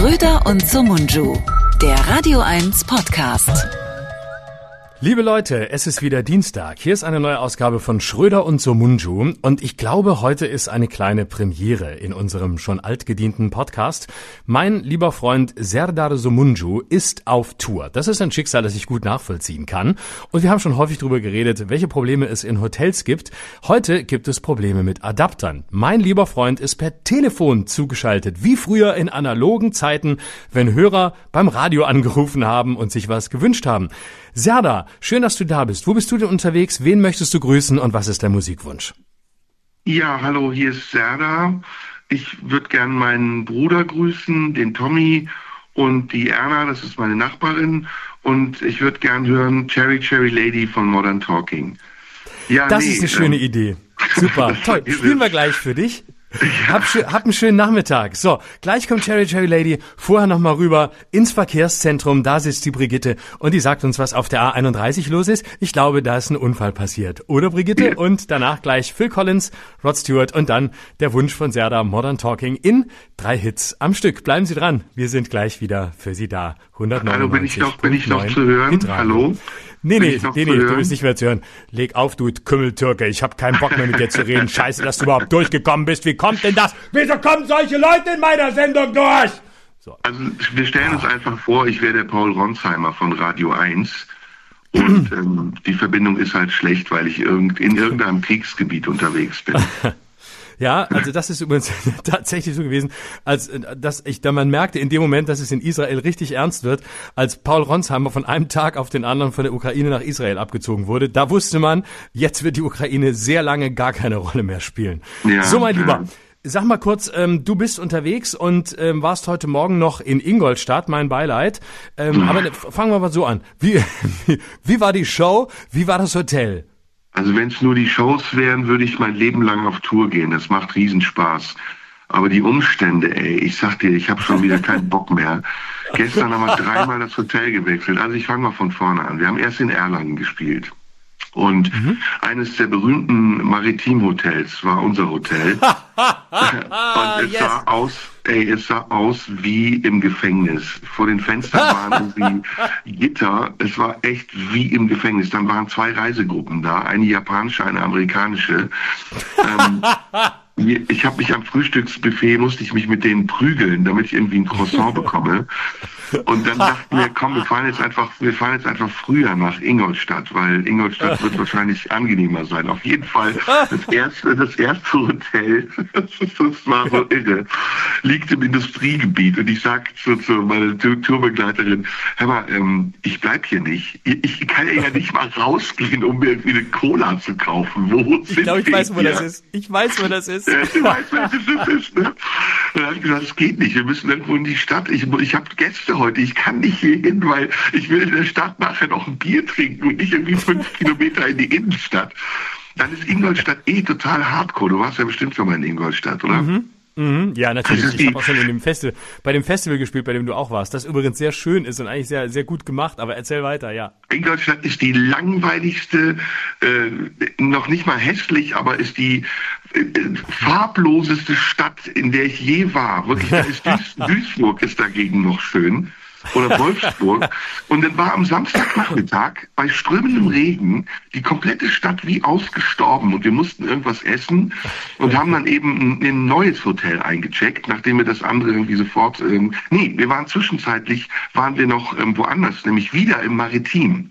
Schröder und Sumunju, der Radio 1 Podcast. Liebe Leute, es ist wieder Dienstag. Hier ist eine neue Ausgabe von Schröder und Somunju und ich glaube, heute ist eine kleine Premiere in unserem schon altgedienten Podcast. Mein lieber Freund Serdar Somunju ist auf Tour. Das ist ein Schicksal, das ich gut nachvollziehen kann und wir haben schon häufig darüber geredet, welche Probleme es in Hotels gibt. Heute gibt es Probleme mit Adaptern. Mein lieber Freund ist per Telefon zugeschaltet, wie früher in analogen Zeiten, wenn Hörer beim Radio angerufen haben und sich was gewünscht haben. Serda, schön, dass du da bist. Wo bist du denn unterwegs? Wen möchtest du grüßen und was ist dein Musikwunsch? Ja, hallo, hier ist Serda. Ich würde gern meinen Bruder grüßen, den Tommy und die Erna, das ist meine Nachbarin. Und ich würde gern hören Cherry Cherry Lady von Modern Talking. Ja, das nee, ist eine schöne ähm, Idee. Super, toll. Spielen wir gleich für dich. Hab, hab einen schönen Nachmittag. So, gleich kommt Cherry Cherry Lady. Vorher noch mal rüber ins Verkehrszentrum. Da sitzt die Brigitte und die sagt uns, was auf der A31 los ist. Ich glaube, da ist ein Unfall passiert. Oder Brigitte? Und danach gleich Phil Collins, Rod Stewart und dann der Wunsch von Serda Modern Talking in drei Hits am Stück. Bleiben Sie dran. Wir sind gleich wieder für Sie da. 199. Hallo, bin ich noch, bin ich noch zu hören? Hallo? Nee, nee, nee, nee, du bist nicht mehr zu hören. Leg auf, du Kümmeltürke. Ich hab keinen Bock mehr mit dir zu reden. Scheiße, dass du überhaupt durchgekommen bist. Wie kommt denn das? Wieso kommen solche Leute in meiner Sendung durch? So. Also wir stellen uns einfach vor, ich wäre der Paul Ronsheimer von Radio 1. Und ähm, die Verbindung ist halt schlecht, weil ich irgend, in irgendeinem Kriegsgebiet unterwegs bin. Ja, also das ist übrigens tatsächlich so gewesen, als äh, dass ich da man merkte in dem Moment, dass es in Israel richtig ernst wird, als Paul Ronsheimer von einem Tag auf den anderen von der Ukraine nach Israel abgezogen wurde. Da wusste man, jetzt wird die Ukraine sehr lange gar keine Rolle mehr spielen. Ja, so, mein Lieber. Sag mal kurz, ähm, du bist unterwegs und ähm, warst heute Morgen noch in Ingolstadt, mein Beileid. Ähm, aber ne, fangen wir mal so an. Wie, wie, wie war die Show? Wie war das Hotel? Also wenn es nur die Shows wären, würde ich mein Leben lang auf Tour gehen. Das macht Riesenspaß. Aber die Umstände, ey, ich sag dir, ich habe schon wieder keinen Bock mehr. Gestern haben wir dreimal das Hotel gewechselt. Also ich fange mal von vorne an. Wir haben erst in Erlangen gespielt. Und mhm. eines der berühmten Maritimhotels war unser Hotel. und es yes. sah aus, ey, es sah aus wie im Gefängnis. Vor den Fenstern waren irgendwie Gitter. Es war echt wie im Gefängnis. Dann waren zwei Reisegruppen da, eine japanische, eine amerikanische. Ähm, ich habe mich am Frühstücksbuffet, musste ich mich mit denen prügeln, damit ich irgendwie ein Croissant bekomme. Und dann dachten wir, komm, wir fahren jetzt einfach, wir fahren jetzt einfach früher nach Ingolstadt, weil Ingolstadt wird wahrscheinlich angenehmer sein. Auf jeden Fall das erste, das erste Hotel, das war so irre, liegt im Industriegebiet. Und ich sag zu, zu meiner Tourbegleiterin, hör mal, ähm, ich bleib hier nicht. Ich kann ja nicht mal rausgehen, um mir irgendwie eine Cola zu kaufen. Wo ich glaube, ich weiß, wo hier? das ist. Ich weiß, wo das ist. Ja, ich weiß, wo das ist. Ne? Und dann habe ich gesagt, es geht nicht. Wir müssen irgendwo in die Stadt. Ich, ich habe Gäste heute, ich kann nicht hier hin, weil ich will in der Stadt nachher noch ein Bier trinken und nicht irgendwie fünf Kilometer in die Innenstadt. Dann ist Ingolstadt eh total hardcore. Du warst ja bestimmt schon mal in Ingolstadt, oder? Mhm. Mhm, ja, natürlich. Ich habe auch schon in dem Festival, bei dem Festival gespielt, bei dem du auch warst, das übrigens sehr schön ist und eigentlich sehr, sehr gut gemacht, aber erzähl weiter, ja. Ingolstadt ist die langweiligste, äh, noch nicht mal hässlich, aber ist die äh, farbloseste Stadt, in der ich je war. Wirklich, da ist Duisburg ist dagegen noch schön oder Wolfsburg. Und dann war am Samstagnachmittag bei strömendem Regen die komplette Stadt wie ausgestorben und wir mussten irgendwas essen und haben dann eben ein, neues Hotel eingecheckt, nachdem wir das andere irgendwie sofort, ähm, nee, wir waren zwischenzeitlich, waren wir noch ähm, woanders, nämlich wieder im Maritim.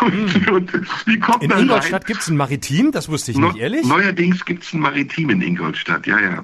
Und, hm. und wie kommt in Ingolstadt gibt es ein Maritim, das wusste ich nicht, ehrlich? Neuerdings gibt es ein Maritim in Ingolstadt, ja, ja.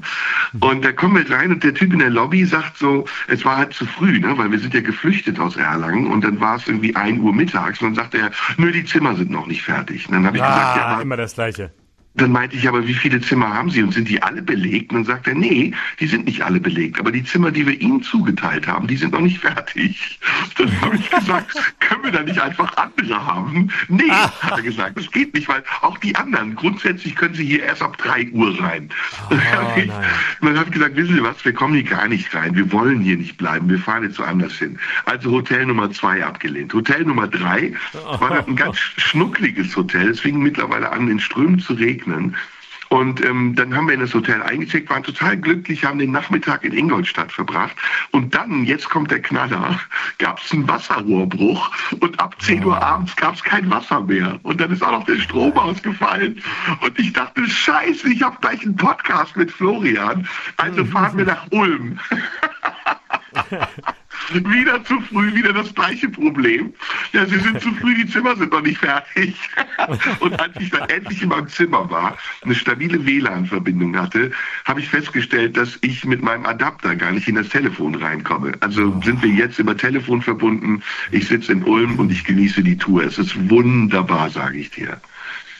Und da kommen wir rein und der Typ in der Lobby sagt so, es war halt zu früh, ne, weil wir sind ja geflüchtet aus Erlangen und dann war es irgendwie ein Uhr mittags und dann sagte er, nö, die Zimmer sind noch nicht fertig. Und dann habe ich ah, gesagt, ja, aber, immer das Gleiche. Dann meinte ich, aber wie viele Zimmer haben Sie und sind die alle belegt? Und dann sagt er, nee, die sind nicht alle belegt, aber die Zimmer, die wir Ihnen zugeteilt haben, die sind noch nicht fertig. Dann habe ich gesagt, können wir da nicht einfach andere haben? Nee, hat er gesagt, das geht nicht, weil auch die anderen, grundsätzlich können Sie hier erst ab drei Uhr rein. Oh, habe ich gesagt, wissen Sie was, wir kommen hier gar nicht rein, wir wollen hier nicht bleiben, wir fahren jetzt woanders hin. Also Hotel Nummer zwei abgelehnt. Hotel Nummer drei war ein ganz schnuckliges Hotel, es fing mittlerweile an, in Strömen zu regnen regnen. Und ähm, dann haben wir in das Hotel eingecheckt, waren total glücklich, haben den Nachmittag in Ingolstadt verbracht. Und dann, jetzt kommt der Knaller, gab es einen Wasserrohrbruch und ab 10 Uhr abends gab es kein Wasser mehr. Und dann ist auch noch der Strom ausgefallen. Und ich dachte, scheiße, ich habe gleich einen Podcast mit Florian. Also fahren wir nach Ulm. wieder zu früh, wieder das gleiche Problem. Ja, sie sind zu früh, die Zimmer sind noch nicht fertig. Und als ich dann endlich in meinem Zimmer war, eine stabile WLAN-Verbindung hatte, habe ich festgestellt, dass ich mit meinem Adapter gar nicht in das Telefon reinkomme. Also sind wir jetzt über Telefon verbunden. Ich sitze in Ulm und ich genieße die Tour. Es ist wunderbar, sage ich dir.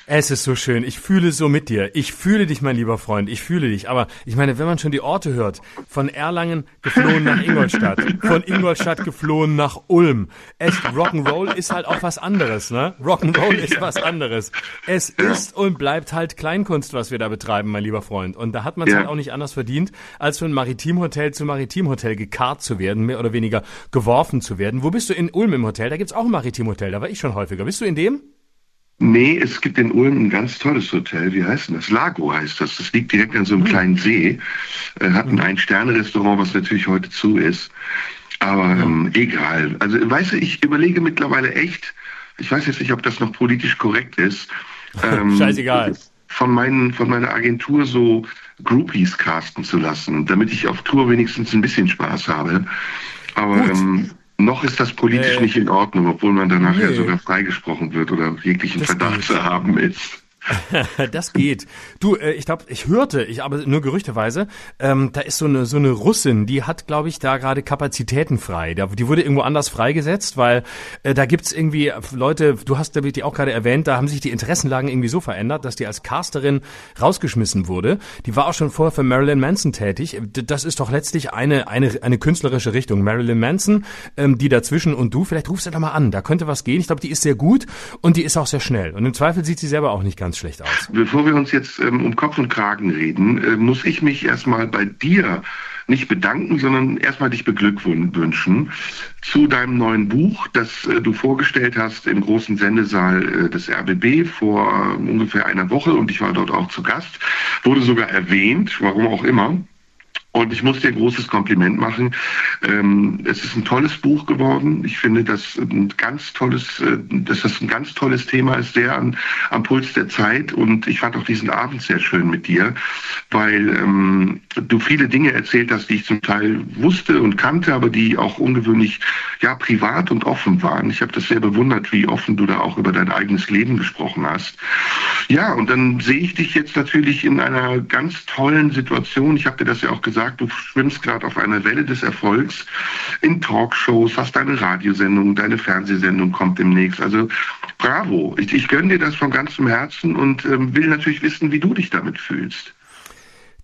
Es ist so schön. Ich fühle so mit dir. Ich fühle dich, mein lieber Freund. Ich fühle dich. Aber ich meine, wenn man schon die Orte hört, von Erlangen geflohen nach Ingolstadt, von Ingolstadt geflohen nach Ulm. Echt, Rock'n'Roll ist halt auch was anderes, ne? Rock'n'Roll ist was anderes. Es ist und bleibt halt Kleinkunst, was wir da betreiben, mein lieber Freund. Und da hat man es ja. halt auch nicht anders verdient, als von Maritimhotel zu Maritimhotel gekarrt zu werden, mehr oder weniger geworfen zu werden. Wo bist du in Ulm im Hotel? Da gibt's auch ein Maritimhotel. Da war ich schon häufiger. Bist du in dem? Nee, es gibt in Ulm ein ganz tolles Hotel. Wie heißt denn das? Lago heißt das. Das liegt direkt an so einem hm. kleinen See. Äh, hat ein Ein-Sterne-Restaurant, was natürlich heute zu ist. Aber ähm, egal. Also, weißt du, ich überlege mittlerweile echt, ich weiß jetzt nicht, ob das noch politisch korrekt ist. Ähm, Scheißegal. Von, meinen, von meiner Agentur so Groupies casten zu lassen, damit ich auf Tour wenigstens ein bisschen Spaß habe. Aber ähm, noch ist das politisch äh, nicht in Ordnung, obwohl man danach nee. ja sogar freigesprochen wird oder jeglichen Verdacht zu haben ist. das geht. Du, äh, ich glaube, ich hörte, ich aber nur gerüchteweise, ähm, da ist so eine so eine Russin, die hat, glaube ich, da gerade Kapazitäten frei. Da, die wurde irgendwo anders freigesetzt, weil äh, da gibt's irgendwie Leute, du hast die auch gerade erwähnt, da haben sich die Interessenlagen irgendwie so verändert, dass die als Casterin rausgeschmissen wurde. Die war auch schon vorher für Marilyn Manson tätig. Das ist doch letztlich eine eine eine künstlerische Richtung. Marilyn Manson, ähm, die dazwischen und du, vielleicht rufst du da mal an. Da könnte was gehen. Ich glaube, die ist sehr gut und die ist auch sehr schnell. Und im Zweifel sieht sie selber auch nicht ganz ganz schlecht aus. Bevor wir uns jetzt ähm, um Kopf und Kragen reden, äh, muss ich mich erstmal bei dir nicht bedanken, sondern erstmal dich beglückwünschen zu deinem neuen Buch, das äh, du vorgestellt hast im großen Sendesaal äh, des RBB vor äh, ungefähr einer Woche und ich war dort auch zu Gast, wurde sogar erwähnt, warum auch immer. Und ich muss dir ein großes Kompliment machen. Ähm, es ist ein tolles Buch geworden. Ich finde, dass ein ganz tolles, äh, dass das ein ganz tolles Thema ist, sehr an, am Puls der Zeit. Und ich fand auch diesen Abend sehr schön mit dir, weil ähm, du viele Dinge erzählt hast, die ich zum Teil wusste und kannte, aber die auch ungewöhnlich ja privat und offen waren. Ich habe das sehr bewundert, wie offen du da auch über dein eigenes Leben gesprochen hast. Ja, und dann sehe ich dich jetzt natürlich in einer ganz tollen Situation. Ich habe dir das ja auch gesagt gesagt, du schwimmst gerade auf einer Welle des Erfolgs in Talkshows, hast deine Radiosendung, deine Fernsehsendung kommt demnächst. Also bravo, ich, ich gönne dir das von ganzem Herzen und ähm, will natürlich wissen, wie du dich damit fühlst.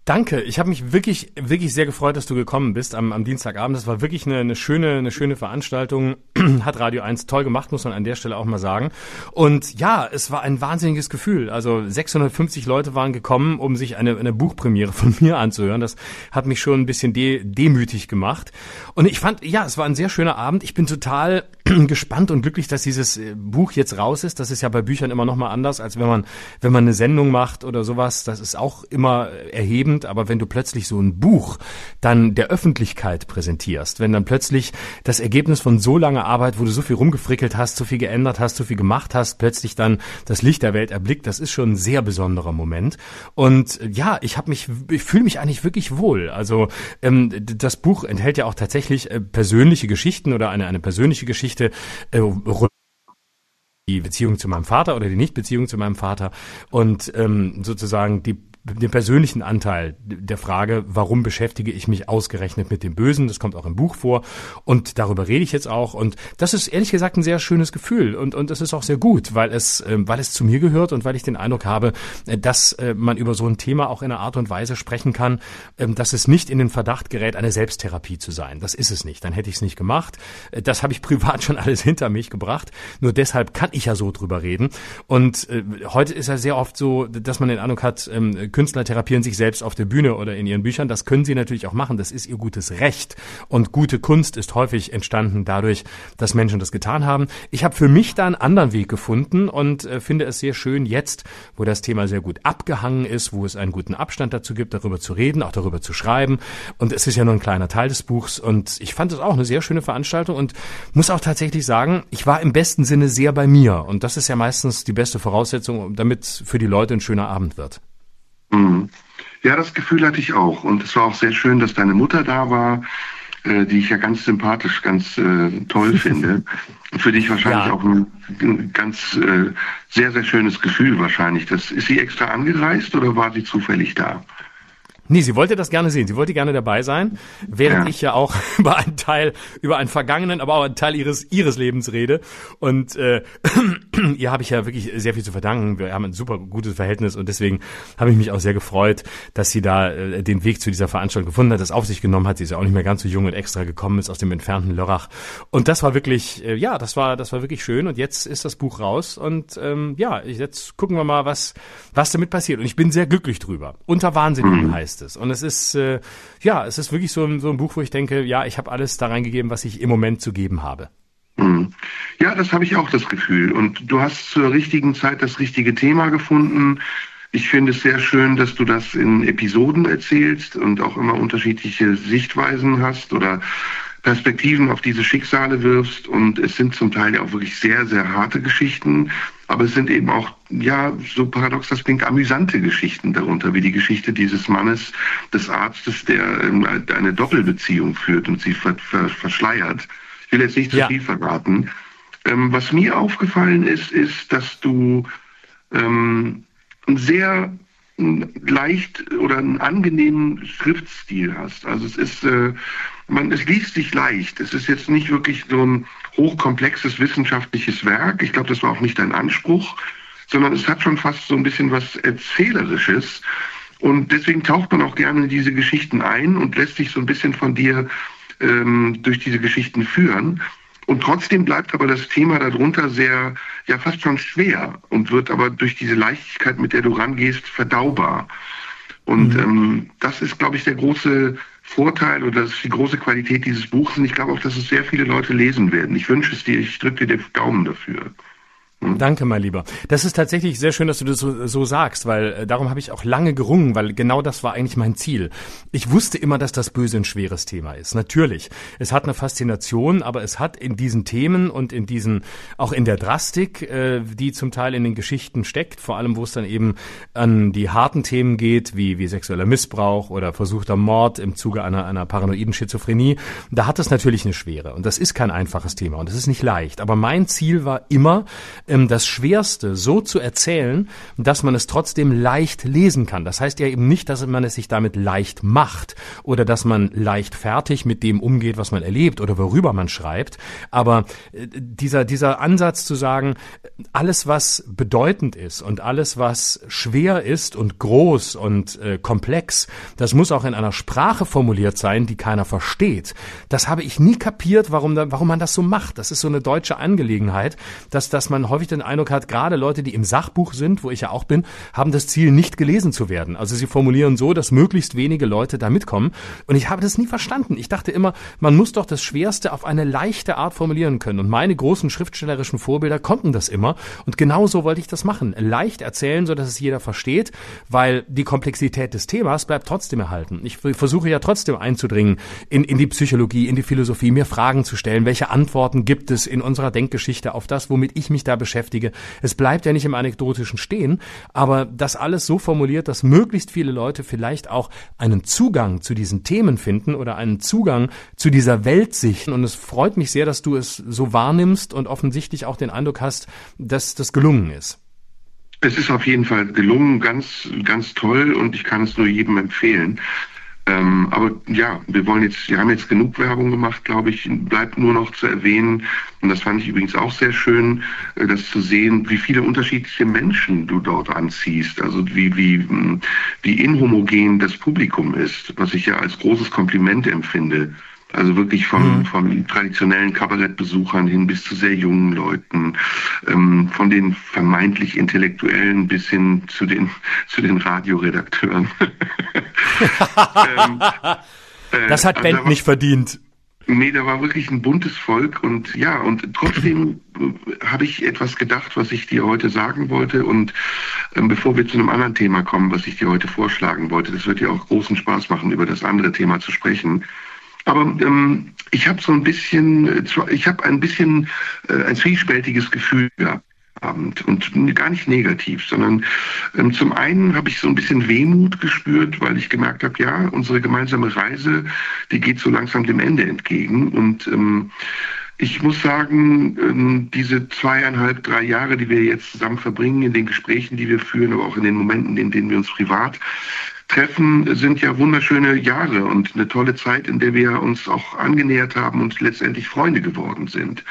Danke, ich habe mich wirklich, wirklich sehr gefreut, dass du gekommen bist am, am Dienstagabend. Das war wirklich eine, eine schöne, eine schöne Veranstaltung. Hat Radio 1 toll gemacht, muss man an der Stelle auch mal sagen. Und ja, es war ein wahnsinniges Gefühl. Also 650 Leute waren gekommen, um sich eine, eine Buchpremiere von mir anzuhören. Das hat mich schon ein bisschen de, demütig gemacht. Und ich fand, ja, es war ein sehr schöner Abend. Ich bin total gespannt und glücklich, dass dieses äh, Buch jetzt raus ist. Das ist ja bei Büchern immer noch mal anders, als wenn man, wenn man eine Sendung macht oder sowas. Das ist auch immer erhebend spannend, aber wenn du plötzlich so ein Buch dann der Öffentlichkeit präsentierst, wenn dann plötzlich das Ergebnis von so langer Arbeit, wo du so viel rumgefrickelt hast, so viel geändert hast, so viel gemacht hast, plötzlich dann das Licht der Welt erblickt, das ist schon ein sehr besonderer Moment. Und äh, ja, ich habe mich, ich fühle mich eigentlich wirklich wohl. Also ähm, das Buch enthält ja auch tatsächlich äh, persönliche Geschichten oder eine, eine persönliche Geschichte äh, die Beziehung zu meinem Vater oder die Nichtbeziehung zu meinem Vater und ähm, sozusagen die den persönlichen Anteil der Frage, warum beschäftige ich mich ausgerechnet mit dem Bösen, das kommt auch im Buch vor und darüber rede ich jetzt auch und das ist ehrlich gesagt ein sehr schönes Gefühl und und es ist auch sehr gut, weil es äh, weil es zu mir gehört und weil ich den Eindruck habe, äh, dass äh, man über so ein Thema auch in einer Art und Weise sprechen kann, ähm, dass es nicht in den Verdacht gerät, eine Selbsttherapie zu sein. Das ist es nicht. Dann hätte ich es nicht gemacht. Das habe ich privat schon alles hinter mich gebracht. Nur deshalb kann ich ja so drüber reden. Und heute ist ja sehr oft so, dass man den Eindruck hat, ähm, Künstler therapieren sich selbst auf der Bühne oder in ihren Büchern. Das können sie natürlich auch machen. Das ist ihr gutes Recht. Und gute Kunst ist häufig entstanden dadurch, dass Menschen das getan haben. Ich habe für mich da einen anderen Weg gefunden und äh, finde es sehr schön jetzt, wo das Thema sehr gut abgehangen ist, wo es einen guten Abstand dazu gibt, darüber zu reden, auch darüber zu schreiben. Und es ist ja nur ein kleiner Teil des Buchs. Und ich fand es auch eine sehr schöne Veranstaltung und muss auch tatsächlich sagen, ich war im besten Sinne sehr bei mir. Und das ist ja meistens die beste Voraussetzung, damit für die Leute ein schöner Abend wird. Mhm. Ja, das Gefühl hatte ich auch. Und es war auch sehr schön, dass deine Mutter da war, äh, die ich ja ganz sympathisch, ganz äh, toll finde. Für dich wahrscheinlich ja. auch ein, ein ganz äh, sehr, sehr schönes Gefühl wahrscheinlich. Das, ist sie extra angereist oder war sie zufällig da? Nee, sie wollte das gerne sehen. Sie wollte gerne dabei sein, während ja. ich ja auch über einen Teil, über einen vergangenen, aber auch einen Teil ihres, ihres Lebens rede. Und äh, ihr habe ich ja wirklich sehr viel zu verdanken. Wir haben ein super gutes Verhältnis und deswegen habe ich mich auch sehr gefreut, dass sie da äh, den Weg zu dieser Veranstaltung gefunden hat, das auf sich genommen hat. Sie ist ja auch nicht mehr ganz so jung und extra gekommen ist aus dem entfernten Lörrach. Und das war wirklich, äh, ja, das war, das war wirklich schön. Und jetzt ist das Buch raus und ähm, ja, jetzt gucken wir mal, was, was damit passiert. Und ich bin sehr glücklich drüber. Unter Wahnsinnigen mhm. heißt ist es. Und es ist, äh, ja, es ist wirklich so ein, so ein Buch, wo ich denke, ja, ich habe alles da reingegeben, was ich im Moment zu geben habe. Mhm. Ja, das habe ich auch das Gefühl. Und du hast zur richtigen Zeit das richtige Thema gefunden. Ich finde es sehr schön, dass du das in Episoden erzählst und auch immer unterschiedliche Sichtweisen hast oder Perspektiven auf diese Schicksale wirfst. Und es sind zum Teil ja auch wirklich sehr, sehr harte Geschichten. Aber es sind eben auch, ja, so paradox das klingt, amüsante Geschichten darunter, wie die Geschichte dieses Mannes, des Arztes, der ähm, eine Doppelbeziehung führt und sie ver ver verschleiert. Ich will jetzt nicht zu ja. viel verraten. Ähm, was mir aufgefallen ist, ist, dass du ähm, sehr leicht oder einen angenehmen Schriftstil hast. Also es ist, äh, man, es liest sich leicht. Es ist jetzt nicht wirklich so ein hochkomplexes wissenschaftliches Werk. Ich glaube, das war auch nicht dein Anspruch, sondern es hat schon fast so ein bisschen was Erzählerisches. Und deswegen taucht man auch gerne in diese Geschichten ein und lässt sich so ein bisschen von dir ähm, durch diese Geschichten führen. Und trotzdem bleibt aber das Thema darunter sehr, ja fast schon schwer und wird aber durch diese Leichtigkeit, mit der du rangehst, verdaubar. Und mhm. ähm, das ist, glaube ich, der große Vorteil oder das ist die große Qualität dieses Buches. Und ich glaube auch, dass es sehr viele Leute lesen werden. Ich wünsche es dir, ich drücke dir den Daumen dafür. Hm? Danke, mein Lieber. Das ist tatsächlich sehr schön, dass du das so, so sagst, weil äh, darum habe ich auch lange gerungen, weil genau das war eigentlich mein Ziel. Ich wusste immer, dass das Böse ein schweres Thema ist. Natürlich. Es hat eine Faszination, aber es hat in diesen Themen und in diesen, auch in der Drastik, äh, die zum Teil in den Geschichten steckt, vor allem wo es dann eben an die harten Themen geht, wie, wie sexueller Missbrauch oder versuchter Mord im Zuge einer, einer paranoiden Schizophrenie, da hat es natürlich eine Schwere. Und das ist kein einfaches Thema und das ist nicht leicht. Aber mein Ziel war immer, ähm, das Schwerste so zu erzählen, dass man es trotzdem leicht lesen kann. Das heißt ja eben nicht, dass man es sich damit leicht macht oder dass man leicht fertig mit dem umgeht, was man erlebt oder worüber man schreibt. Aber äh, dieser, dieser Ansatz zu sagen, alles, was bedeutend ist und alles, was schwer ist und groß und äh, komplex, das muss auch in einer Sprache formuliert sein, die keiner versteht. Das habe ich nie kapiert, warum, da, warum man das so macht. Das ist so eine deutsche Angelegenheit, dass, dass man häufig den Eindruck hat, gerade Leute, die im Sachbuch sind, wo ich ja auch bin, haben das Ziel, nicht gelesen zu werden. Also sie formulieren so, dass möglichst wenige Leute da mitkommen. Und ich habe das nie verstanden. Ich dachte immer, man muss doch das Schwerste auf eine leichte Art formulieren können. Und meine großen schriftstellerischen Vorbilder konnten das immer. Und genau so wollte ich das machen. Leicht erzählen, so dass es jeder versteht, weil die Komplexität des Themas bleibt trotzdem erhalten. Ich versuche ja trotzdem einzudringen in, in die Psychologie, in die Philosophie, mir Fragen zu stellen. Welche Antworten gibt es in unserer Denkgeschichte auf das, womit ich mich da beschäftige? Beschäftige. Es bleibt ja nicht im Anekdotischen stehen, aber das alles so formuliert, dass möglichst viele Leute vielleicht auch einen Zugang zu diesen Themen finden oder einen Zugang zu dieser Welt sichern. Und es freut mich sehr, dass du es so wahrnimmst und offensichtlich auch den Eindruck hast, dass das gelungen ist. Es ist auf jeden Fall gelungen, ganz, ganz toll und ich kann es nur jedem empfehlen. Ähm, aber ja, wir wollen jetzt, wir haben jetzt genug Werbung gemacht, glaube ich. Bleibt nur noch zu erwähnen, und das fand ich übrigens auch sehr schön, äh, das zu sehen, wie viele unterschiedliche Menschen du dort anziehst. Also wie, wie, hm, wie inhomogen das Publikum ist, was ich ja als großes Kompliment empfinde. Also wirklich von, mhm. von traditionellen Kabarettbesuchern hin bis zu sehr jungen Leuten, ähm, von den vermeintlich Intellektuellen bis hin zu den, zu den Radioredakteuren. ähm, äh, das hat also Bent nicht verdient. Nee, da war wirklich ein buntes Volk und ja, und trotzdem äh, habe ich etwas gedacht, was ich dir heute sagen wollte und ähm, bevor wir zu einem anderen Thema kommen, was ich dir heute vorschlagen wollte, das wird dir auch großen Spaß machen, über das andere Thema zu sprechen. Aber ähm, ich habe so ein bisschen, äh, ich habe ein bisschen äh, ein zwiespältiges Gefühl gehabt. Abend und gar nicht negativ, sondern ähm, zum einen habe ich so ein bisschen Wehmut gespürt, weil ich gemerkt habe, ja, unsere gemeinsame Reise, die geht so langsam dem Ende entgegen und ähm, ich muss sagen, ähm, diese zweieinhalb, drei Jahre, die wir jetzt zusammen verbringen, in den Gesprächen, die wir führen, aber auch in den Momenten, in denen wir uns privat treffen, sind ja wunderschöne Jahre und eine tolle Zeit, in der wir uns auch angenähert haben und letztendlich Freunde geworden sind.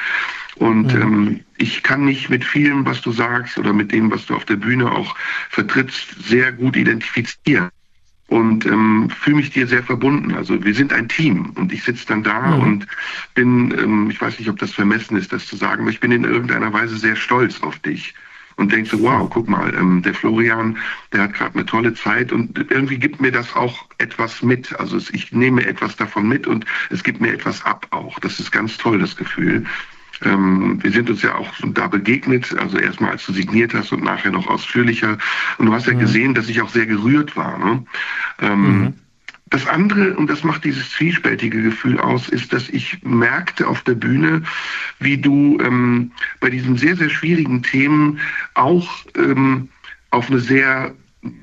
Und mhm. ähm, ich kann mich mit vielem, was du sagst oder mit dem, was du auf der Bühne auch vertrittst, sehr gut identifizieren und ähm, fühle mich dir sehr verbunden. Also wir sind ein Team und ich sitze dann da mhm. und bin, ähm, ich weiß nicht, ob das vermessen ist, das zu sagen, aber ich bin in irgendeiner Weise sehr stolz auf dich und denkst so, wow, guck mal, ähm, der Florian, der hat gerade eine tolle Zeit und irgendwie gibt mir das auch etwas mit. Also ich nehme etwas davon mit und es gibt mir etwas ab auch. Das ist ganz toll, das Gefühl. Ähm, wir sind uns ja auch da begegnet, also erstmal als du signiert hast und nachher noch ausführlicher. Und du hast ja mhm. gesehen, dass ich auch sehr gerührt war. Ne? Ähm, mhm. Das andere, und das macht dieses zwiespältige Gefühl aus, ist, dass ich merkte auf der Bühne, wie du ähm, bei diesen sehr, sehr schwierigen Themen auch ähm, auf eine sehr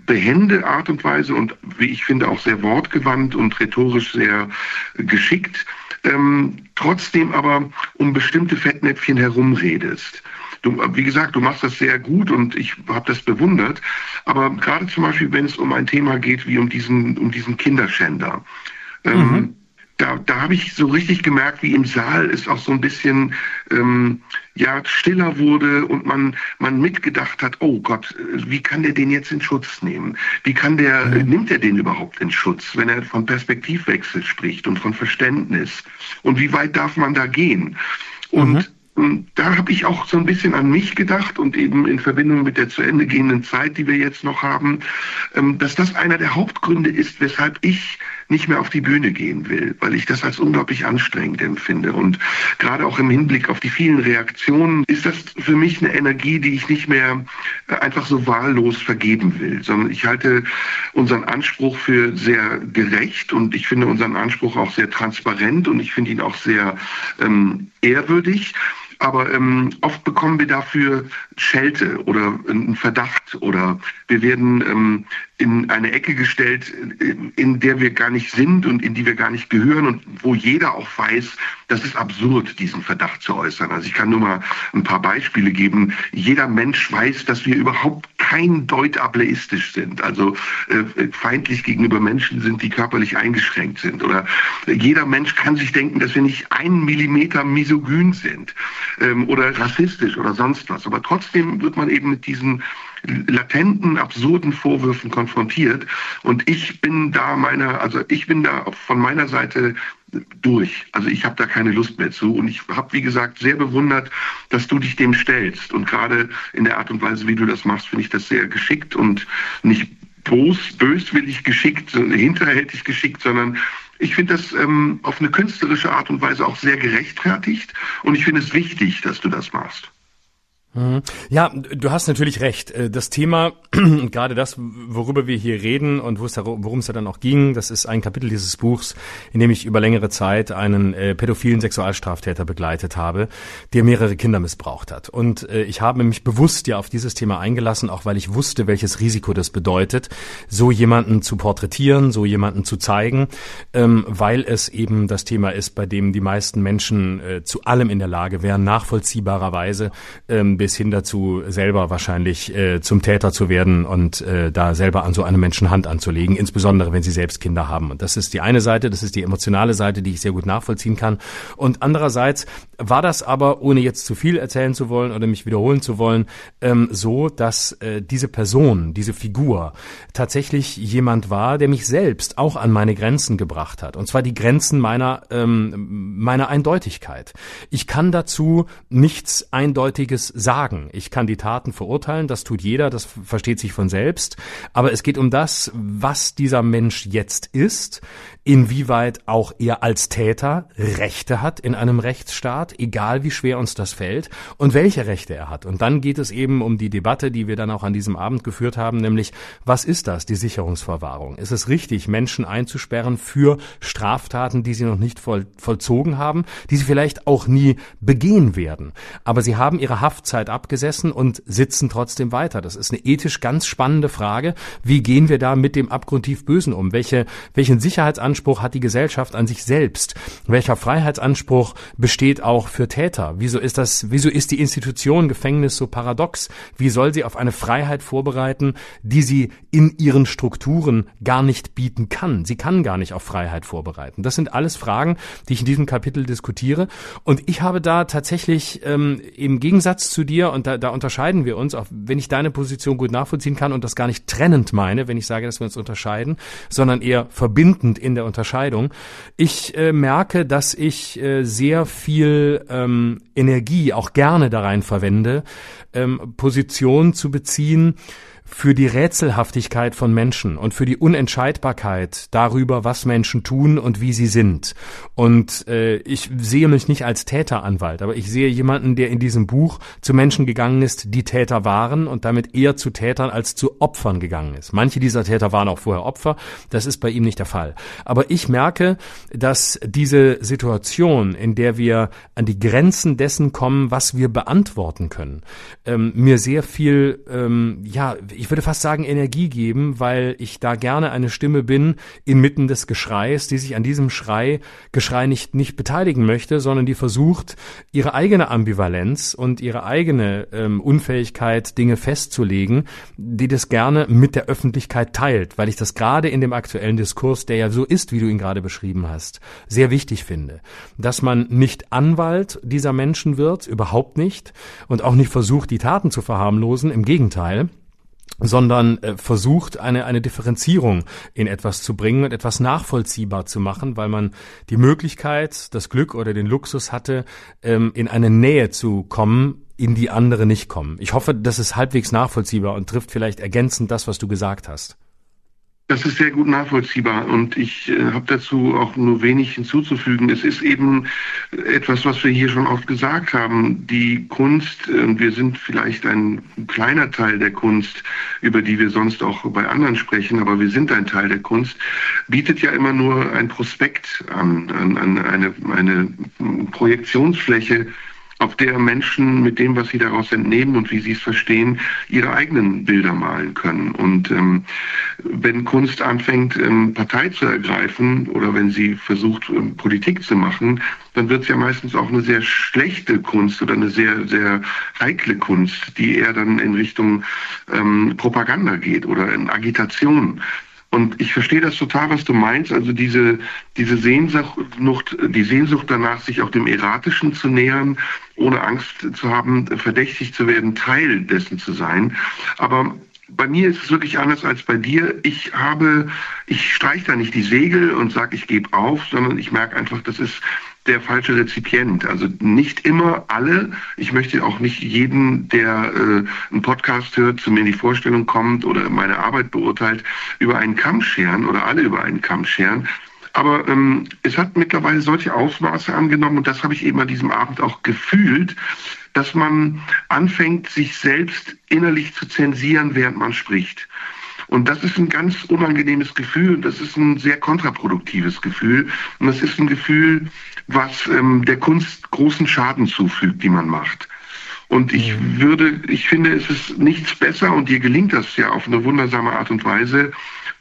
behende Art und Weise und wie ich finde auch sehr wortgewandt und rhetorisch sehr geschickt ähm, trotzdem aber um bestimmte Fettnäpfchen herumredest. Du, wie gesagt, du machst das sehr gut und ich habe das bewundert. Aber gerade zum Beispiel, wenn es um ein Thema geht wie um diesen, um diesen Kinderschänder. Ähm, mhm da, da habe ich so richtig gemerkt, wie im Saal es auch so ein bisschen ähm, ja stiller wurde und man man mitgedacht hat, oh Gott, wie kann der den jetzt in Schutz nehmen? Wie kann der mhm. nimmt er den überhaupt in Schutz, wenn er von Perspektivwechsel spricht und von Verständnis? Und wie weit darf man da gehen? Und mhm. Und da habe ich auch so ein bisschen an mich gedacht und eben in Verbindung mit der zu Ende gehenden Zeit, die wir jetzt noch haben, ähm, dass das einer der Hauptgründe ist, weshalb ich nicht mehr auf die Bühne gehen will, weil ich das als unglaublich anstrengend empfinde. Und gerade auch im Hinblick auf die vielen Reaktionen ist das für mich eine Energie, die ich nicht mehr äh, einfach so wahllos vergeben will, sondern ich halte unseren Anspruch für sehr gerecht und ich finde unseren Anspruch auch sehr transparent und ich finde ihn auch sehr ähm, ehrwürdig. Aber ähm, oft bekommen wir dafür Schelte oder einen Verdacht oder wir werden ähm, in eine Ecke gestellt, in der wir gar nicht sind und in die wir gar nicht gehören und wo jeder auch weiß, das ist absurd, diesen Verdacht zu äußern. Also ich kann nur mal ein paar Beispiele geben. Jeder Mensch weiß, dass wir überhaupt kein Deut ableistisch sind, also äh, feindlich gegenüber Menschen sind, die körperlich eingeschränkt sind. Oder jeder Mensch kann sich denken, dass wir nicht einen Millimeter misogyn sind ähm, oder rassistisch oder sonst was. Aber trotzdem wird man eben mit diesen latenten, absurden Vorwürfen konfrontiert. Und ich bin da meiner, also ich bin da von meiner Seite durch. Also ich habe da keine Lust mehr zu. Und ich habe, wie gesagt, sehr bewundert, dass du dich dem stellst. Und gerade in der Art und Weise, wie du das machst, finde ich das sehr geschickt und nicht bös, böswillig geschickt, hinterhältig geschickt, sondern ich finde das ähm, auf eine künstlerische Art und Weise auch sehr gerechtfertigt. Und ich finde es wichtig, dass du das machst. Mhm. Ja, du hast natürlich recht. Äh, das Thema, gerade das, worüber wir hier reden und worum es da dann auch ging, das ist ein Kapitel dieses Buchs, in dem ich über längere Zeit einen äh, pädophilen Sexualstraftäter begleitet habe, der mehrere Kinder missbraucht hat. Und äh, ich habe mich bewusst ja auf dieses Thema eingelassen, auch weil ich wusste, welches Risiko das bedeutet, so jemanden zu porträtieren, so jemanden zu zeigen, ähm, weil es eben das Thema ist, bei dem die meisten Menschen zu allem in der Lage wären, nachvollziehbarerweise ähm, bis hin dazu, selber wahrscheinlich äh, zum Täter zu werden und äh, da selber an so einem Menschen Hand anzulegen, insbesondere wenn sie selbst Kinder haben. Und das ist die eine Seite, das ist die emotionale Seite, die ich sehr gut nachvollziehen kann. Und andererseits war das aber, ohne jetzt zu viel erzählen zu wollen oder mich wiederholen zu wollen, ähm, so, dass äh, diese Person, diese Figur tatsächlich jemand war, der mich selbst auch an meine Grenzen gebracht hat. Und zwar die Grenzen meiner, ähm, meiner Eindeutigkeit. Ich kann dazu nichts Eindeutiges sagen. Ich kann die Taten verurteilen, das tut jeder, das versteht sich von selbst. Aber es geht um das, was dieser Mensch jetzt ist, inwieweit auch er als Täter Rechte hat in einem Rechtsstaat, egal wie schwer uns das fällt, und welche Rechte er hat. Und dann geht es eben um die Debatte, die wir dann auch an diesem Abend geführt haben, nämlich, was ist das, die Sicherungsverwahrung? Ist es richtig, Menschen einzusperren für Straftaten, die sie noch nicht voll, vollzogen haben, die sie vielleicht auch nie begehen werden? Aber sie haben ihre Haftzeit abgesessen und sitzen trotzdem weiter. Das ist eine ethisch ganz spannende Frage. Wie gehen wir da mit dem abgrundtief Bösen um? Welche, welchen Sicherheitsanspruch Anspruch hat die Gesellschaft an sich selbst? Welcher Freiheitsanspruch besteht auch für Täter? Wieso ist das, wieso ist die Institution Gefängnis so paradox? Wie soll sie auf eine Freiheit vorbereiten, die sie in ihren Strukturen gar nicht bieten kann? Sie kann gar nicht auf Freiheit vorbereiten. Das sind alles Fragen, die ich in diesem Kapitel diskutiere. Und ich habe da tatsächlich ähm, im Gegensatz zu dir, und da, da unterscheiden wir uns, auch wenn ich deine Position gut nachvollziehen kann und das gar nicht trennend meine, wenn ich sage, dass wir uns unterscheiden, sondern eher verbindend in der der Unterscheidung. Ich äh, merke, dass ich äh, sehr viel ähm, Energie auch gerne da rein verwende, ähm, Positionen zu beziehen, für die Rätselhaftigkeit von Menschen und für die Unentscheidbarkeit darüber, was Menschen tun und wie sie sind. Und äh, ich sehe mich nicht als Täteranwalt, aber ich sehe jemanden, der in diesem Buch zu Menschen gegangen ist, die Täter waren und damit eher zu Tätern als zu Opfern gegangen ist. Manche dieser Täter waren auch vorher Opfer, das ist bei ihm nicht der Fall. Aber ich merke, dass diese Situation, in der wir an die Grenzen dessen kommen, was wir beantworten können, ähm, mir sehr viel, ähm, ja, ich würde fast sagen, Energie geben, weil ich da gerne eine Stimme bin inmitten des Geschreis, die sich an diesem Schrei, Geschrei nicht, nicht beteiligen möchte, sondern die versucht, ihre eigene Ambivalenz und ihre eigene ähm, Unfähigkeit, Dinge festzulegen, die das gerne mit der Öffentlichkeit teilt, weil ich das gerade in dem aktuellen Diskurs, der ja so ist, wie du ihn gerade beschrieben hast, sehr wichtig finde. Dass man nicht Anwalt dieser Menschen wird, überhaupt nicht, und auch nicht versucht, die Taten zu verharmlosen, im Gegenteil, sondern äh, versucht, eine, eine Differenzierung in etwas zu bringen und etwas nachvollziehbar zu machen, weil man die Möglichkeit, das Glück oder den Luxus hatte, ähm, in eine Nähe zu kommen, in die andere nicht kommen. Ich hoffe, das ist halbwegs nachvollziehbar und trifft vielleicht ergänzend das, was du gesagt hast. Das ist sehr gut nachvollziehbar und ich äh, habe dazu auch nur wenig hinzuzufügen. Es ist eben etwas, was wir hier schon oft gesagt haben. Die Kunst, äh, wir sind vielleicht ein kleiner Teil der Kunst, über die wir sonst auch bei anderen sprechen, aber wir sind ein Teil der Kunst, bietet ja immer nur ein Prospekt an, an, an eine, eine Projektionsfläche auf der Menschen mit dem, was sie daraus entnehmen und wie sie es verstehen, ihre eigenen Bilder malen können. Und ähm, wenn Kunst anfängt, ähm, Partei zu ergreifen oder wenn sie versucht, ähm, Politik zu machen, dann wird es ja meistens auch eine sehr schlechte Kunst oder eine sehr, sehr heikle Kunst, die eher dann in Richtung ähm, Propaganda geht oder in Agitation. Und ich verstehe das total, was du meinst. Also diese, diese Sehnsucht, die Sehnsucht danach, sich auch dem Erratischen zu nähern, ohne Angst zu haben, verdächtig zu werden, Teil dessen zu sein. Aber bei mir ist es wirklich anders als bei dir. Ich habe, ich streiche da nicht die Segel und sage, ich gebe auf, sondern ich merke einfach, das ist der falsche Rezipient. Also nicht immer alle. Ich möchte auch nicht jeden, der äh, einen Podcast hört, zu mir in die Vorstellung kommt oder meine Arbeit beurteilt, über einen Kamm scheren oder alle über einen Kamm scheren. Aber ähm, es hat mittlerweile solche Ausmaße angenommen und das habe ich eben an diesem Abend auch gefühlt, dass man anfängt, sich selbst innerlich zu zensieren, während man spricht. Und das ist ein ganz unangenehmes Gefühl. Das ist ein sehr kontraproduktives Gefühl. Und das ist ein Gefühl, was ähm, der Kunst großen Schaden zufügt, die man macht. Und ich mhm. würde, ich finde, es ist nichts besser und dir gelingt das ja auf eine wundersame Art und Weise,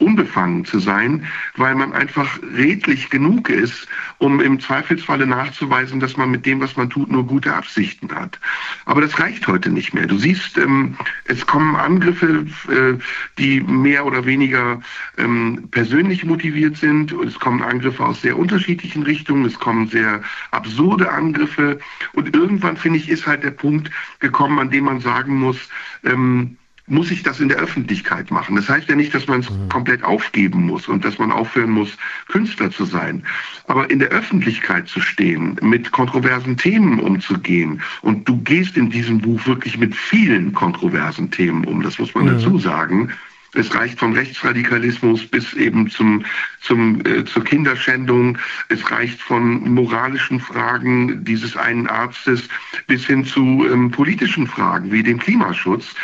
unbefangen zu sein, weil man einfach redlich genug ist, um im Zweifelsfalle nachzuweisen, dass man mit dem, was man tut, nur gute Absichten hat. Aber das reicht heute nicht mehr. Du siehst, ähm, es kommen Angriffe, äh, die mehr oder weniger ähm, persönlich motiviert sind. Es kommen Angriffe aus sehr unterschiedlichen Richtungen. Es kommen sehr absurde Angriffe. Und irgendwann, finde ich, ist halt der Punkt gekommen, an dem man sagen muss, ähm, muss ich das in der Öffentlichkeit machen. Das heißt ja nicht, dass man es mhm. komplett aufgeben muss und dass man aufhören muss, Künstler zu sein. Aber in der Öffentlichkeit zu stehen, mit kontroversen Themen umzugehen. Und du gehst in diesem Buch wirklich mit vielen kontroversen Themen um, das muss man mhm. dazu sagen. Es reicht vom Rechtsradikalismus bis eben zum, zum, äh, zur Kinderschändung. Es reicht von moralischen Fragen dieses einen Arztes bis hin zu ähm, politischen Fragen wie dem Klimaschutz.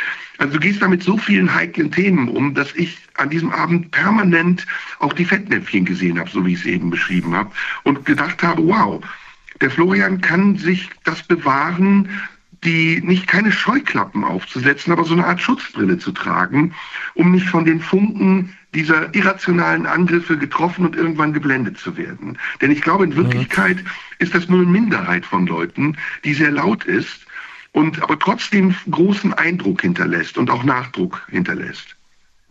Also du gehst da mit so vielen heiklen Themen um, dass ich an diesem Abend permanent auch die Fettnäpfchen gesehen habe, so wie ich es eben beschrieben habe, und gedacht habe, wow, der Florian kann sich das bewahren, die nicht keine Scheuklappen aufzusetzen, aber so eine Art Schutzbrille zu tragen, um nicht von den Funken dieser irrationalen Angriffe getroffen und irgendwann geblendet zu werden. Denn ich glaube, in Wirklichkeit ist das nur eine Minderheit von Leuten, die sehr laut ist und aber trotzdem großen Eindruck hinterlässt und auch Nachdruck hinterlässt.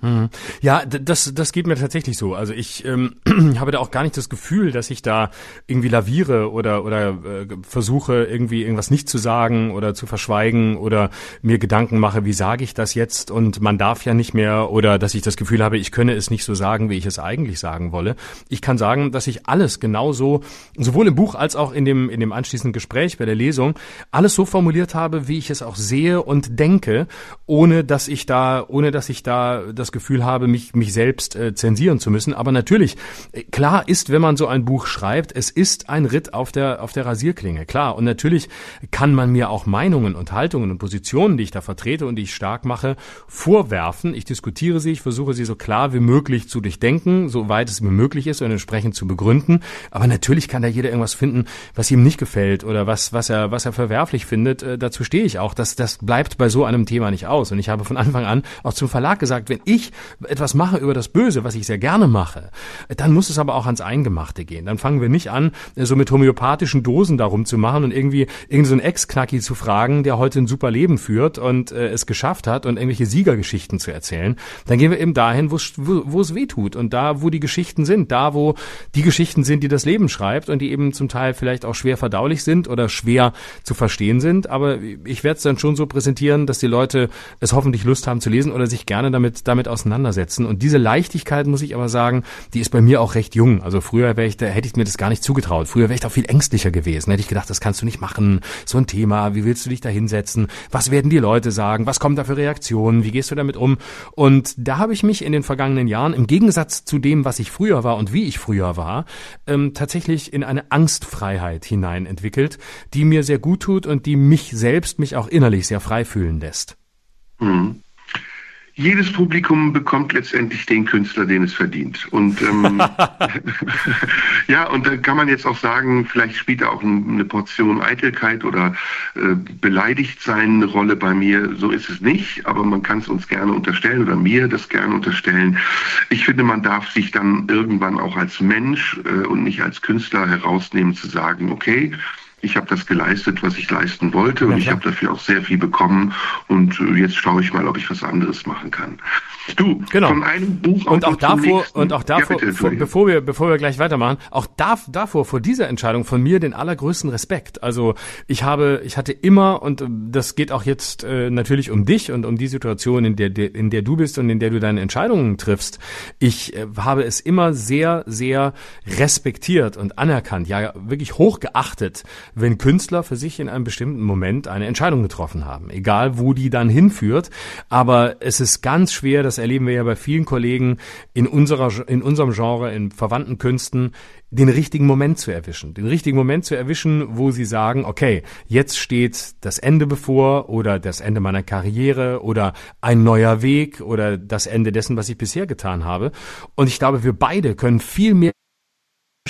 Mhm. Ja, das, das geht mir tatsächlich so. Also ich ähm, habe da auch gar nicht das Gefühl, dass ich da irgendwie laviere oder, oder äh, versuche, irgendwie irgendwas nicht zu sagen oder zu verschweigen oder mir Gedanken mache, wie sage ich das jetzt und man darf ja nicht mehr oder dass ich das Gefühl habe, ich könne es nicht so sagen, wie ich es eigentlich sagen wolle. Ich kann sagen, dass ich alles genauso, sowohl im Buch als auch in dem, in dem anschließenden Gespräch bei der Lesung, alles so formuliert habe, wie ich es auch sehe und denke, ohne dass ich da, ohne dass ich da das das Gefühl habe, mich, mich selbst äh, zensieren zu müssen. Aber natürlich, äh, klar ist, wenn man so ein Buch schreibt, es ist ein Ritt auf der, auf der Rasierklinge, klar. Und natürlich kann man mir auch Meinungen und Haltungen und Positionen, die ich da vertrete und die ich stark mache, vorwerfen. Ich diskutiere sie, ich versuche sie so klar wie möglich zu durchdenken, soweit es mir möglich ist und entsprechend zu begründen. Aber natürlich kann da jeder irgendwas finden, was ihm nicht gefällt oder was, was er, was er verwerflich findet. Äh, dazu stehe ich auch. Das, das bleibt bei so einem Thema nicht aus. Und ich habe von Anfang an auch zum Verlag gesagt, wenn ich ich etwas mache über das Böse, was ich sehr gerne mache, dann muss es aber auch ans Eingemachte gehen. Dann fangen wir nicht an, so mit homöopathischen Dosen darum zu machen und irgendwie irgendeinen so Ex-Knacki zu fragen, der heute ein super Leben führt und äh, es geschafft hat und irgendwelche Siegergeschichten zu erzählen. Dann gehen wir eben dahin, wo, es weh tut und da, wo die Geschichten sind, da, wo die Geschichten sind, die das Leben schreibt und die eben zum Teil vielleicht auch schwer verdaulich sind oder schwer zu verstehen sind. Aber ich werde es dann schon so präsentieren, dass die Leute es hoffentlich Lust haben zu lesen oder sich gerne damit, damit auseinandersetzen. Und diese Leichtigkeit, muss ich aber sagen, die ist bei mir auch recht jung. Also früher wäre ich, da hätte ich mir das gar nicht zugetraut. Früher wäre ich da viel ängstlicher gewesen. Hätte ich gedacht, das kannst du nicht machen. So ein Thema, wie willst du dich da hinsetzen? Was werden die Leute sagen? Was kommen da für Reaktionen? Wie gehst du damit um? Und da habe ich mich in den vergangenen Jahren, im Gegensatz zu dem, was ich früher war und wie ich früher war, ähm, tatsächlich in eine Angstfreiheit hinein entwickelt, die mir sehr gut tut und die mich selbst, mich auch innerlich sehr frei fühlen lässt. Mhm jedes Publikum bekommt letztendlich den Künstler, den es verdient. Und ähm, ja, und da kann man jetzt auch sagen, vielleicht spielt da auch eine Portion Eitelkeit oder äh, beleidigt sein eine Rolle bei mir. So ist es nicht, aber man kann es uns gerne unterstellen oder mir das gerne unterstellen. Ich finde, man darf sich dann irgendwann auch als Mensch äh, und nicht als Künstler herausnehmen zu sagen, okay, ich habe das geleistet, was ich leisten wollte und ja, ich habe dafür auch sehr viel bekommen und äh, jetzt schaue ich mal, ob ich was anderes machen kann. Du, genau. von einem Buch und auch davor und auch davor, ja, vor, bevor wir bevor wir gleich weitermachen, auch da, davor vor dieser Entscheidung von mir den allergrößten Respekt. Also ich habe ich hatte immer und das geht auch jetzt äh, natürlich um dich und um die Situation, in der, der in der du bist und in der du deine Entscheidungen triffst. Ich äh, habe es immer sehr sehr respektiert und anerkannt, ja wirklich hochgeachtet, wenn Künstler für sich in einem bestimmten Moment eine Entscheidung getroffen haben, egal wo die dann hinführt. Aber es ist ganz schwer, das erleben wir ja bei vielen Kollegen in unserer, in unserem Genre, in verwandten Künsten, den richtigen Moment zu erwischen. Den richtigen Moment zu erwischen, wo sie sagen, okay, jetzt steht das Ende bevor oder das Ende meiner Karriere oder ein neuer Weg oder das Ende dessen, was ich bisher getan habe. Und ich glaube, wir beide können viel mehr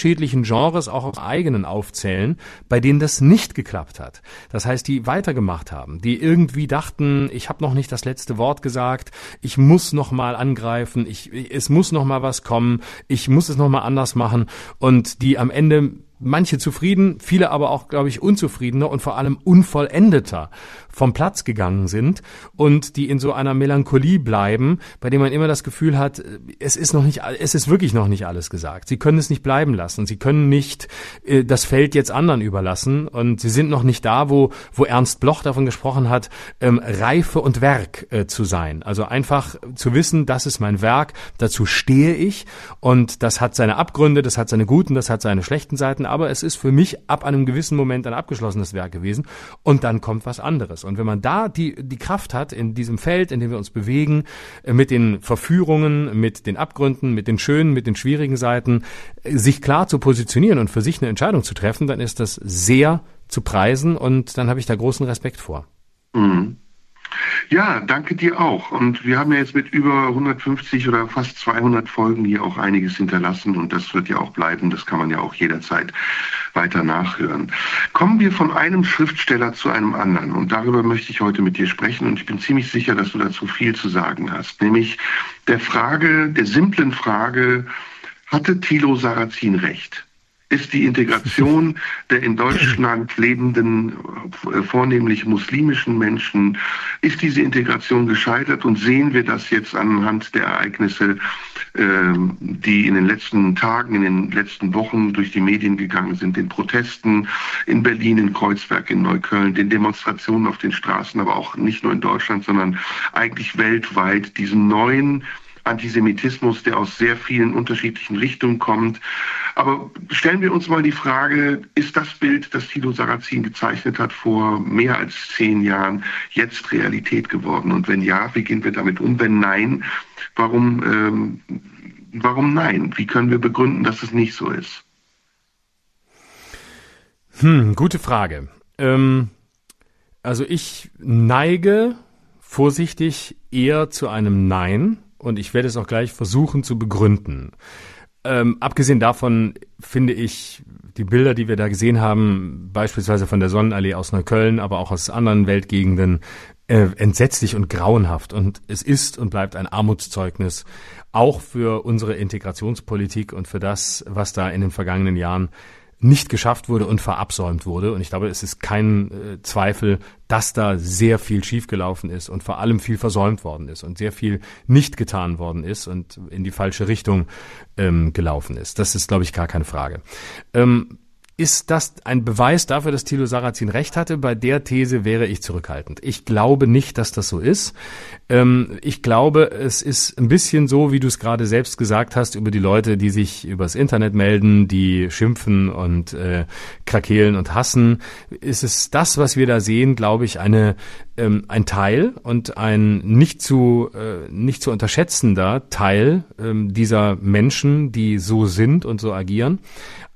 unterschiedlichen Genres auch aus eigenen aufzählen, bei denen das nicht geklappt hat. Das heißt, die weitergemacht haben, die irgendwie dachten, ich habe noch nicht das letzte Wort gesagt, ich muss noch mal angreifen, ich, es muss noch mal was kommen, ich muss es noch mal anders machen und die am Ende manche zufrieden, viele aber auch, glaube ich, unzufriedener und vor allem unvollendeter vom Platz gegangen sind und die in so einer Melancholie bleiben, bei dem man immer das Gefühl hat, es ist noch nicht, es ist wirklich noch nicht alles gesagt. Sie können es nicht bleiben lassen. Sie können nicht äh, das Feld jetzt anderen überlassen und sie sind noch nicht da, wo, wo Ernst Bloch davon gesprochen hat, ähm, Reife und Werk äh, zu sein. Also einfach zu wissen, das ist mein Werk, dazu stehe ich und das hat seine Abgründe, das hat seine guten, das hat seine schlechten Seiten, aber es ist für mich ab einem gewissen Moment ein abgeschlossenes Werk gewesen und dann kommt was anderes. Und wenn man da die, die Kraft hat, in diesem Feld, in dem wir uns bewegen, äh, mit den Verführungen, mit den Abgründen, mit den schönen, mit den schwierigen Seiten, äh, sich klar zu positionieren und für sich eine Entscheidung zu treffen, dann ist das sehr zu preisen und dann habe ich da großen Respekt vor. Mhm. Ja, danke dir auch. Und wir haben ja jetzt mit über 150 oder fast 200 Folgen hier auch einiges hinterlassen und das wird ja auch bleiben. Das kann man ja auch jederzeit weiter nachhören. Kommen wir von einem Schriftsteller zu einem anderen und darüber möchte ich heute mit dir sprechen und ich bin ziemlich sicher, dass du dazu viel zu sagen hast. Nämlich der Frage, der simplen Frage, hatte Thilo Sarrazin recht? Ist die Integration der in Deutschland lebenden, äh, vornehmlich muslimischen Menschen, ist diese Integration gescheitert? Und sehen wir das jetzt anhand der Ereignisse, ähm, die in den letzten Tagen, in den letzten Wochen durch die Medien gegangen sind, den Protesten in Berlin, in Kreuzberg, in Neukölln, den Demonstrationen auf den Straßen, aber auch nicht nur in Deutschland, sondern eigentlich weltweit, diesen neuen Antisemitismus, der aus sehr vielen unterschiedlichen Richtungen kommt. Aber stellen wir uns mal die Frage, ist das Bild, das Tilo Sarrazin gezeichnet hat vor mehr als zehn Jahren, jetzt Realität geworden? Und wenn ja, wie gehen wir damit um? Wenn nein, warum, ähm, warum nein? Wie können wir begründen, dass es nicht so ist? Hm, gute Frage. Ähm, also ich neige vorsichtig eher zu einem Nein und ich werde es auch gleich versuchen zu begründen. Ähm, abgesehen davon finde ich die Bilder, die wir da gesehen haben, beispielsweise von der Sonnenallee aus Neukölln, aber auch aus anderen Weltgegenden, äh, entsetzlich und grauenhaft. Und es ist und bleibt ein Armutszeugnis, auch für unsere Integrationspolitik und für das, was da in den vergangenen Jahren nicht geschafft wurde und verabsäumt wurde. Und ich glaube, es ist kein äh, Zweifel, dass da sehr viel schiefgelaufen ist und vor allem viel versäumt worden ist und sehr viel nicht getan worden ist und in die falsche Richtung ähm, gelaufen ist. Das ist, glaube ich, gar keine Frage. Ähm, ist das ein Beweis dafür, dass Thilo Sarrazin recht hatte? Bei der These wäre ich zurückhaltend. Ich glaube nicht, dass das so ist. Ähm, ich glaube, es ist ein bisschen so, wie du es gerade selbst gesagt hast, über die Leute, die sich übers Internet melden, die schimpfen und äh, krakeelen und hassen. Ist es das, was wir da sehen, glaube ich, eine ähm, ein Teil und ein nicht zu äh, nicht zu unterschätzender Teil ähm, dieser Menschen, die so sind und so agieren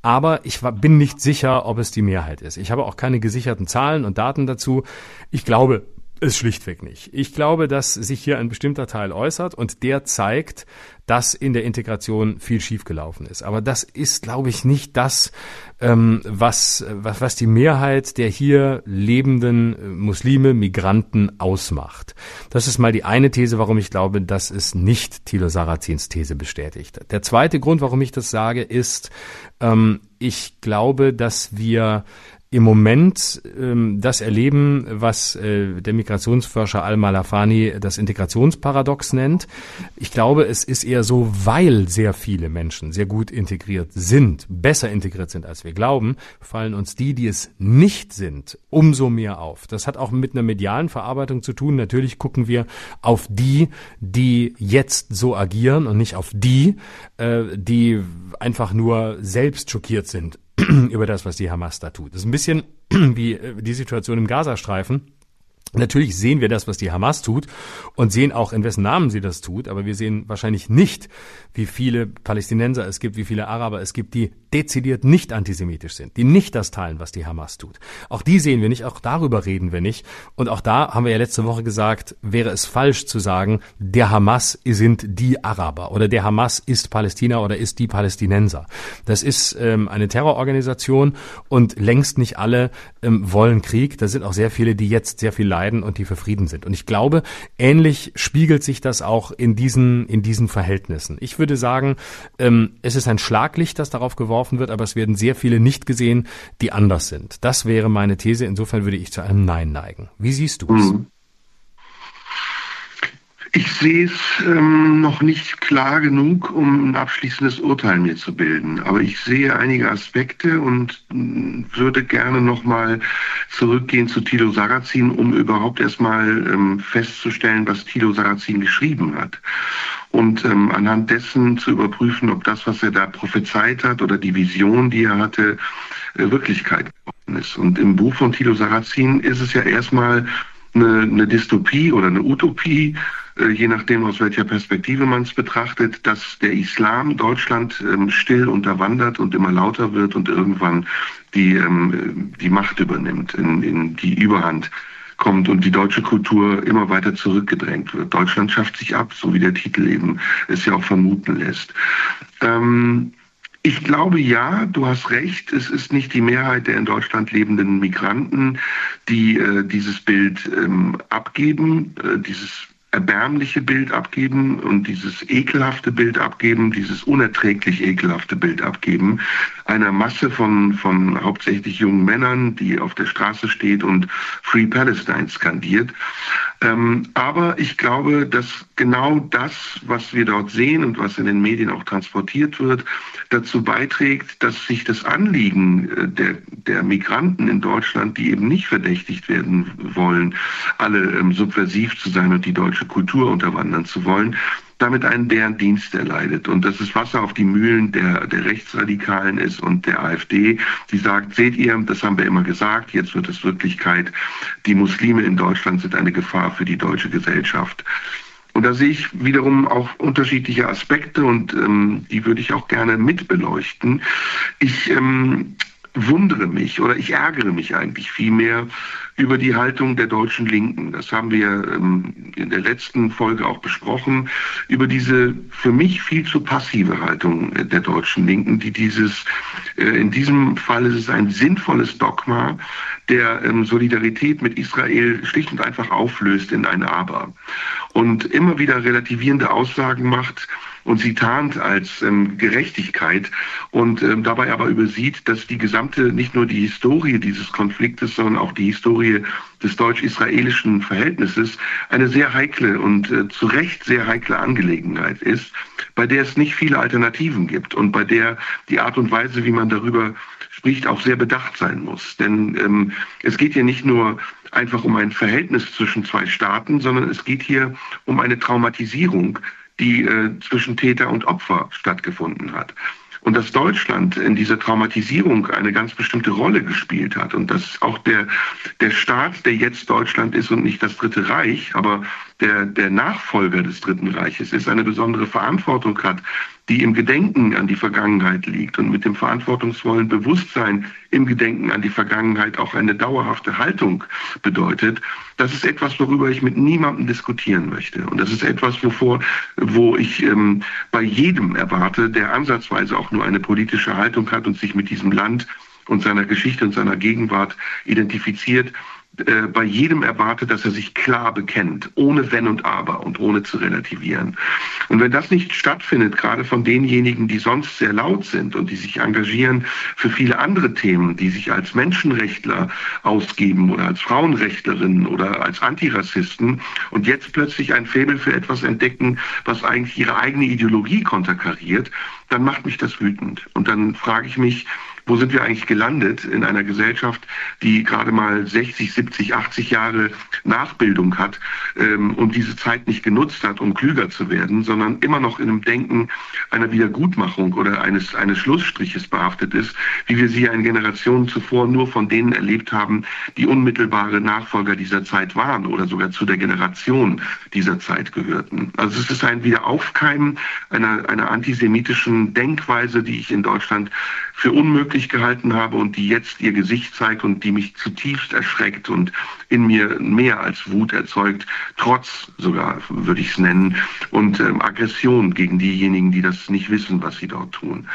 aber ich bin nicht sicher, ob es die Mehrheit ist. Ich habe auch keine gesicherten Zahlen und Daten dazu. Ich glaube es schlichtweg nicht. Ich glaube, dass sich hier ein bestimmter Teil äußert und der zeigt, dass in der Integration viel schiefgelaufen ist. Aber das ist, glaube ich, nicht das, ähm, was, was, was die Mehrheit der hier lebenden äh, Muslime, Migranten ausmacht. Das ist mal die eine These, warum ich glaube, dass es nicht Thilo Sarrazins These bestätigt. Der zweite Grund, warum ich das sage, ist, ähm, ich glaube, dass wir im Moment ähm, das erleben, was äh, der Migrationsforscher Al-Malafani das Integrationsparadox nennt. Ich glaube, es ist eher so, weil sehr viele Menschen sehr gut integriert sind, besser integriert sind, als wir glauben, fallen uns die, die es nicht sind, umso mehr auf. Das hat auch mit einer medialen Verarbeitung zu tun. Natürlich gucken wir auf die, die jetzt so agieren und nicht auf die, äh, die einfach nur selbst schockiert sind über das, was die Hamas da tut. Das ist ein bisschen wie äh, die Situation im Gazastreifen. Natürlich sehen wir das, was die Hamas tut und sehen auch, in wessen Namen sie das tut, aber wir sehen wahrscheinlich nicht, wie viele Palästinenser es gibt, wie viele Araber es gibt, die dezidiert nicht antisemitisch sind, die nicht das teilen, was die Hamas tut. Auch die sehen wir nicht, auch darüber reden wir nicht. Und auch da haben wir ja letzte Woche gesagt, wäre es falsch zu sagen, der Hamas sind die Araber oder der Hamas ist Palästina oder ist die Palästinenser. Das ist ähm, eine Terrororganisation und längst nicht alle ähm, wollen Krieg. Da sind auch sehr viele, die jetzt sehr viel leiden und die für Frieden sind. Und ich glaube, ähnlich spiegelt sich das auch in diesen, in diesen Verhältnissen. Ich würde sagen, ähm, es ist ein Schlaglicht, das darauf geworfen wird, aber es werden sehr viele nicht gesehen, die anders sind. Das wäre meine These. Insofern würde ich zu einem Nein neigen. Wie siehst du es? Mhm. Ich sehe es ähm, noch nicht klar genug, um ein abschließendes Urteil mir zu bilden. Aber ich sehe einige Aspekte und äh, würde gerne nochmal zurückgehen zu Tilo Sarrazin, um überhaupt erstmal ähm, festzustellen, was Tilo Sarrazin geschrieben hat. Und ähm, anhand dessen zu überprüfen, ob das, was er da prophezeit hat oder die Vision, die er hatte, äh, Wirklichkeit geworden ist. Und im Buch von Tilo Sarrazin ist es ja erstmal eine, eine Dystopie oder eine Utopie, je nachdem aus welcher Perspektive man es betrachtet, dass der Islam Deutschland ähm, still unterwandert und immer lauter wird und irgendwann die, ähm, die Macht übernimmt, in, in die Überhand kommt und die deutsche Kultur immer weiter zurückgedrängt wird. Deutschland schafft sich ab, so wie der Titel eben es ja auch vermuten lässt. Ähm, ich glaube ja, du hast recht. Es ist nicht die Mehrheit der in Deutschland lebenden Migranten, die äh, dieses Bild ähm, abgeben, äh, dieses erbärmliche Bild abgeben und dieses ekelhafte Bild abgeben, dieses unerträglich ekelhafte Bild abgeben, einer Masse von, von hauptsächlich jungen Männern, die auf der Straße steht und Free Palestine skandiert. Ähm, aber ich glaube, dass genau das, was wir dort sehen und was in den Medien auch transportiert wird, dazu beiträgt, dass sich das Anliegen äh, der, der Migranten in Deutschland, die eben nicht verdächtigt werden wollen, alle ähm, subversiv zu sein und die deutsche Kultur unterwandern zu wollen, damit einen deren Dienst erleidet. Und dass es Wasser auf die Mühlen der, der Rechtsradikalen ist und der AfD, die sagt, seht ihr, das haben wir immer gesagt, jetzt wird es Wirklichkeit, die Muslime in Deutschland sind eine Gefahr für die deutsche Gesellschaft. Und da sehe ich wiederum auch unterschiedliche Aspekte und ähm, die würde ich auch gerne mitbeleuchten. Ich ähm, wundere mich oder ich ärgere mich eigentlich vielmehr über die Haltung der deutschen Linken. Das haben wir ähm, in der letzten Folge auch besprochen, über diese für mich viel zu passive Haltung der deutschen Linken, die dieses, äh, in diesem Fall ist es ein sinnvolles Dogma, der ähm, Solidarität mit Israel schlicht und einfach auflöst in ein Aber und immer wieder relativierende Aussagen macht, und sie tarnt als ähm, Gerechtigkeit und ähm, dabei aber übersieht, dass die gesamte, nicht nur die Historie dieses Konfliktes, sondern auch die Historie des deutsch-israelischen Verhältnisses eine sehr heikle und äh, zu Recht sehr heikle Angelegenheit ist, bei der es nicht viele Alternativen gibt und bei der die Art und Weise, wie man darüber spricht, auch sehr bedacht sein muss. Denn ähm, es geht hier nicht nur einfach um ein Verhältnis zwischen zwei Staaten, sondern es geht hier um eine Traumatisierung die äh, zwischen Täter und Opfer stattgefunden hat. Und dass Deutschland in dieser Traumatisierung eine ganz bestimmte Rolle gespielt hat und dass auch der, der Staat, der jetzt Deutschland ist und nicht das Dritte Reich, aber der, der Nachfolger des Dritten Reiches ist, eine besondere Verantwortung hat, die im Gedenken an die Vergangenheit liegt und mit dem verantwortungsvollen Bewusstsein im Gedenken an die Vergangenheit auch eine dauerhafte Haltung bedeutet, das ist etwas, worüber ich mit niemandem diskutieren möchte. Und das ist etwas, wovor, wo ich ähm, bei jedem erwarte, der ansatzweise auch nur eine politische Haltung hat und sich mit diesem Land und seiner Geschichte und seiner Gegenwart identifiziert, äh, bei jedem erwartet, dass er sich klar bekennt, ohne Wenn und Aber und ohne zu relativieren. Und wenn das nicht stattfindet, gerade von denjenigen, die sonst sehr laut sind und die sich engagieren für viele andere Themen, die sich als Menschenrechtler ausgeben oder als Frauenrechtlerinnen oder als Antirassisten und jetzt plötzlich ein Faible für etwas entdecken, was eigentlich ihre eigene Ideologie konterkariert, dann macht mich das wütend. Und dann frage ich mich, wo sind wir eigentlich gelandet in einer Gesellschaft, die gerade mal 60, 70, 80 Jahre Nachbildung hat ähm, und diese Zeit nicht genutzt hat, um klüger zu werden, sondern immer noch in einem Denken einer Wiedergutmachung oder eines, eines Schlussstriches behaftet ist, wie wir sie ja in Generationen zuvor nur von denen erlebt haben, die unmittelbare Nachfolger dieser Zeit waren oder sogar zu der Generation dieser Zeit gehörten. Also es ist ein Wiederaufkeimen einer, einer antisemitischen Denkweise, die ich in Deutschland für unmöglich gehalten habe und die jetzt ihr Gesicht zeigt und die mich zutiefst erschreckt und in mir mehr als Wut erzeugt, trotz sogar, würde ich es nennen, und ähm, Aggression gegen diejenigen, die das nicht wissen, was sie dort tun.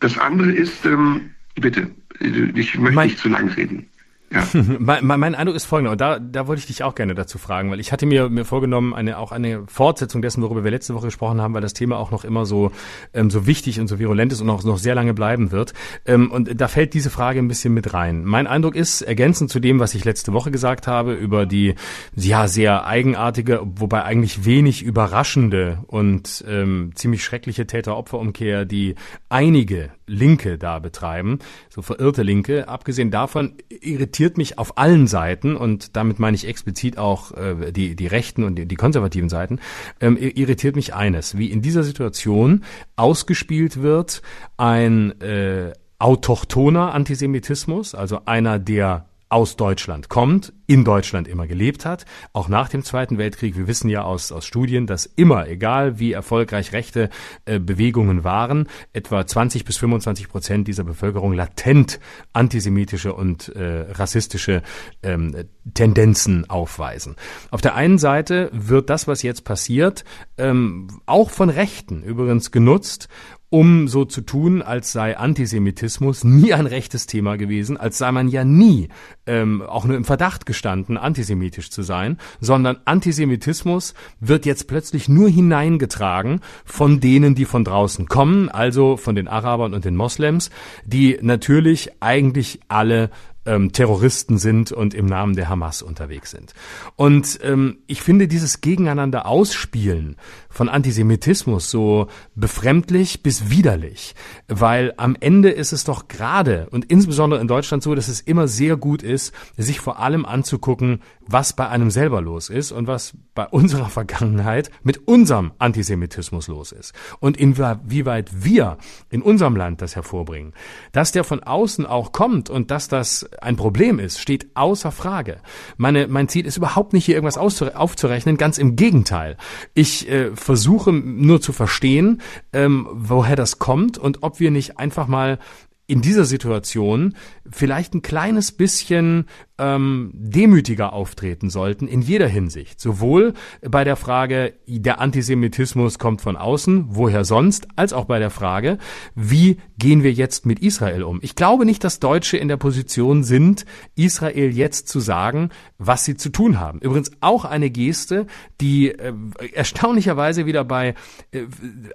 Das andere ist, ähm, bitte, ich möchte mein, nicht zu lang reden. Ja. mein, mein Eindruck ist folgender, und da, da wollte ich dich auch gerne dazu fragen, weil ich hatte mir, mir vorgenommen, eine, auch eine Fortsetzung dessen, worüber wir letzte Woche gesprochen haben, weil das Thema auch noch immer so, ähm, so wichtig und so virulent ist und auch noch sehr lange bleiben wird. Ähm, und da fällt diese Frage ein bisschen mit rein. Mein Eindruck ist, ergänzend zu dem, was ich letzte Woche gesagt habe, über die ja sehr eigenartige, wobei eigentlich wenig überraschende und ähm, ziemlich schreckliche Täter-Opfer-Umkehr, die einige Linke da betreiben, so verirrte Linke. Abgesehen davon irritiert mich auf allen Seiten, und damit meine ich explizit auch äh, die, die rechten und die, die konservativen Seiten, ähm, irritiert mich eines, wie in dieser Situation ausgespielt wird ein äh, autochthoner Antisemitismus, also einer, der aus Deutschland kommt, in Deutschland immer gelebt hat, auch nach dem Zweiten Weltkrieg. Wir wissen ja aus, aus Studien, dass immer, egal wie erfolgreich rechte äh, Bewegungen waren, etwa 20 bis 25 Prozent dieser Bevölkerung latent antisemitische und äh, rassistische ähm, Tendenzen aufweisen. Auf der einen Seite wird das, was jetzt passiert, ähm, auch von Rechten übrigens genutzt, um so zu tun, als sei Antisemitismus nie ein rechtes Thema gewesen, als sei man ja nie ähm, auch nur im Verdacht gestanden, antisemitisch zu sein, sondern Antisemitismus wird jetzt plötzlich nur hineingetragen von denen, die von draußen kommen, also von den Arabern und den Moslems, die natürlich eigentlich alle ähm, Terroristen sind und im Namen der Hamas unterwegs sind. Und ähm, ich finde dieses Gegeneinander ausspielen von Antisemitismus so befremdlich bis widerlich, weil am Ende ist es doch gerade und insbesondere in Deutschland so, dass es immer sehr gut ist, sich vor allem anzugucken, was bei einem selber los ist und was bei unserer Vergangenheit mit unserem Antisemitismus los ist und inwieweit wir in unserem Land das hervorbringen. Dass der von außen auch kommt und dass das ein Problem ist, steht außer Frage. Meine, mein Ziel ist überhaupt nicht hier irgendwas aufzurechnen, ganz im Gegenteil. Ich äh, versuche nur zu verstehen, ähm, woher das kommt und ob wir nicht einfach mal in dieser Situation vielleicht ein kleines bisschen ähm, demütiger auftreten sollten in jeder Hinsicht. Sowohl bei der Frage, der Antisemitismus kommt von außen, woher sonst, als auch bei der Frage, wie gehen wir jetzt mit Israel um. Ich glaube nicht, dass Deutsche in der Position sind, Israel jetzt zu sagen, was sie zu tun haben. Übrigens auch eine Geste, die äh, erstaunlicherweise wieder bei äh,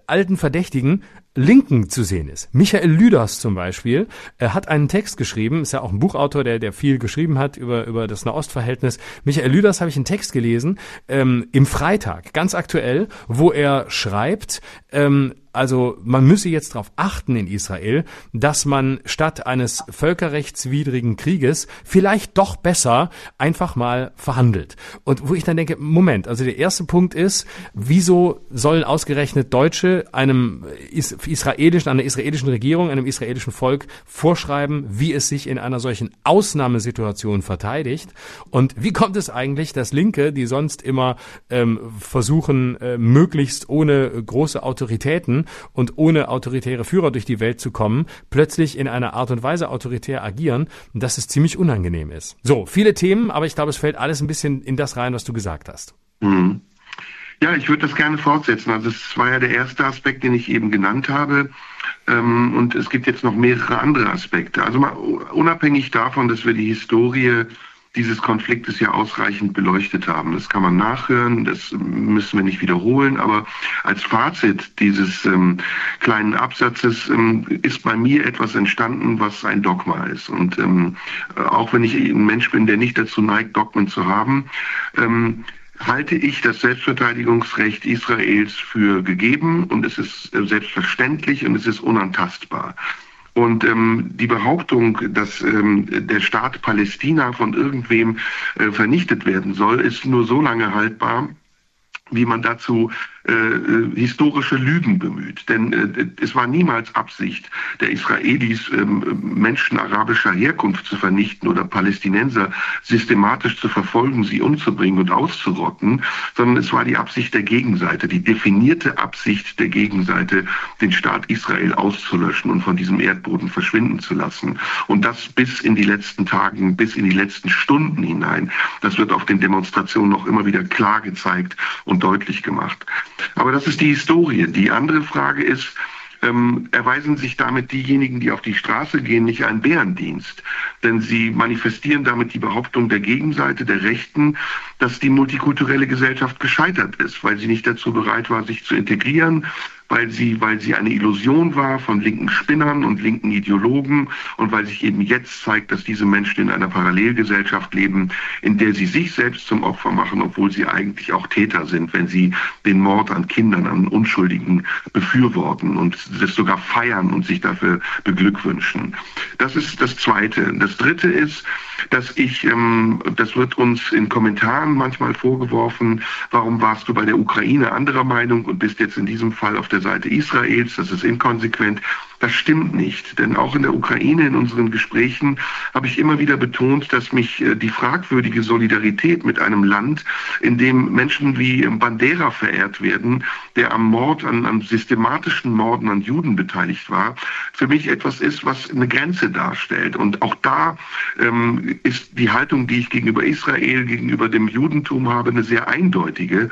alten Verdächtigen Linken zu sehen ist. Michael Lüders zum Beispiel er hat einen Text geschrieben, ist ja auch ein Buchautor, der, der viel geschrieben hat über, über das Nahostverhältnis. Michael Lüders habe ich einen Text gelesen ähm, im Freitag, ganz aktuell, wo er schreibt, ähm, also man müsse jetzt darauf achten in Israel, dass man statt eines völkerrechtswidrigen Krieges vielleicht doch besser einfach mal verhandelt. Und wo ich dann denke, Moment, also der erste Punkt ist, wieso sollen ausgerechnet Deutsche einem israelischen, einer israelischen Regierung, einem israelischen Volk vorschreiben, wie es sich in einer solchen Ausnahmesituation verteidigt? Und wie kommt es eigentlich, dass Linke, die sonst immer ähm, versuchen, äh, möglichst ohne große Autoritäten und ohne autoritäre Führer durch die Welt zu kommen, plötzlich in einer Art und Weise autoritär agieren, dass es ziemlich unangenehm ist. So, viele Themen, aber ich glaube, es fällt alles ein bisschen in das rein, was du gesagt hast. Mhm. Ja, ich würde das gerne fortsetzen. Also es war ja der erste Aspekt, den ich eben genannt habe. Ähm, und es gibt jetzt noch mehrere andere Aspekte. Also mal unabhängig davon, dass wir die Historie dieses Konfliktes ja ausreichend beleuchtet haben. Das kann man nachhören, das müssen wir nicht wiederholen, aber als Fazit dieses ähm, kleinen Absatzes ähm, ist bei mir etwas entstanden, was ein Dogma ist. Und ähm, auch wenn ich ein Mensch bin, der nicht dazu neigt, Dogmen zu haben, ähm, halte ich das Selbstverteidigungsrecht Israels für gegeben und es ist äh, selbstverständlich und es ist unantastbar. Und ähm, die Behauptung, dass ähm, der Staat Palästina von irgendwem äh, vernichtet werden soll, ist nur so lange haltbar, wie man dazu äh, äh, historische Lügen bemüht. Denn äh, es war niemals Absicht der Israelis, ähm, Menschen arabischer Herkunft zu vernichten oder Palästinenser systematisch zu verfolgen, sie umzubringen und auszurotten, sondern es war die Absicht der Gegenseite, die definierte Absicht der Gegenseite, den Staat Israel auszulöschen und von diesem Erdboden verschwinden zu lassen. Und das bis in die letzten Tagen, bis in die letzten Stunden hinein. Das wird auf den Demonstrationen noch immer wieder klar gezeigt und deutlich gemacht. Aber das ist die Historie. Die andere Frage ist, ähm, erweisen sich damit diejenigen, die auf die Straße gehen, nicht einen Bärendienst. Denn sie manifestieren damit die Behauptung der Gegenseite, der Rechten, dass die multikulturelle Gesellschaft gescheitert ist, weil sie nicht dazu bereit war, sich zu integrieren, weil sie, weil sie eine Illusion war von linken Spinnern und linken Ideologen und weil sich eben jetzt zeigt, dass diese Menschen in einer Parallelgesellschaft leben, in der sie sich selbst zum Opfer machen, obwohl sie eigentlich auch Täter sind, wenn sie den Mord an Kindern, an Unschuldigen befürworten und das sogar feiern und sich dafür beglückwünschen. Das ist das Zweite. Das Dritte ist, dass ich, ähm, das wird uns in Kommentaren manchmal vorgeworfen, warum warst du bei der Ukraine anderer Meinung und bist jetzt in diesem Fall auf der Seite Israels, das ist inkonsequent. Das stimmt nicht, denn auch in der Ukraine in unseren Gesprächen habe ich immer wieder betont, dass mich äh, die fragwürdige Solidarität mit einem Land, in dem Menschen wie Bandera verehrt werden, der am Mord, an, an systematischen Morden an Juden beteiligt war, für mich etwas ist, was eine Grenze darstellt. Und auch da ähm, ist die Haltung, die ich gegenüber Israel, gegenüber dem Judentum habe, eine sehr eindeutige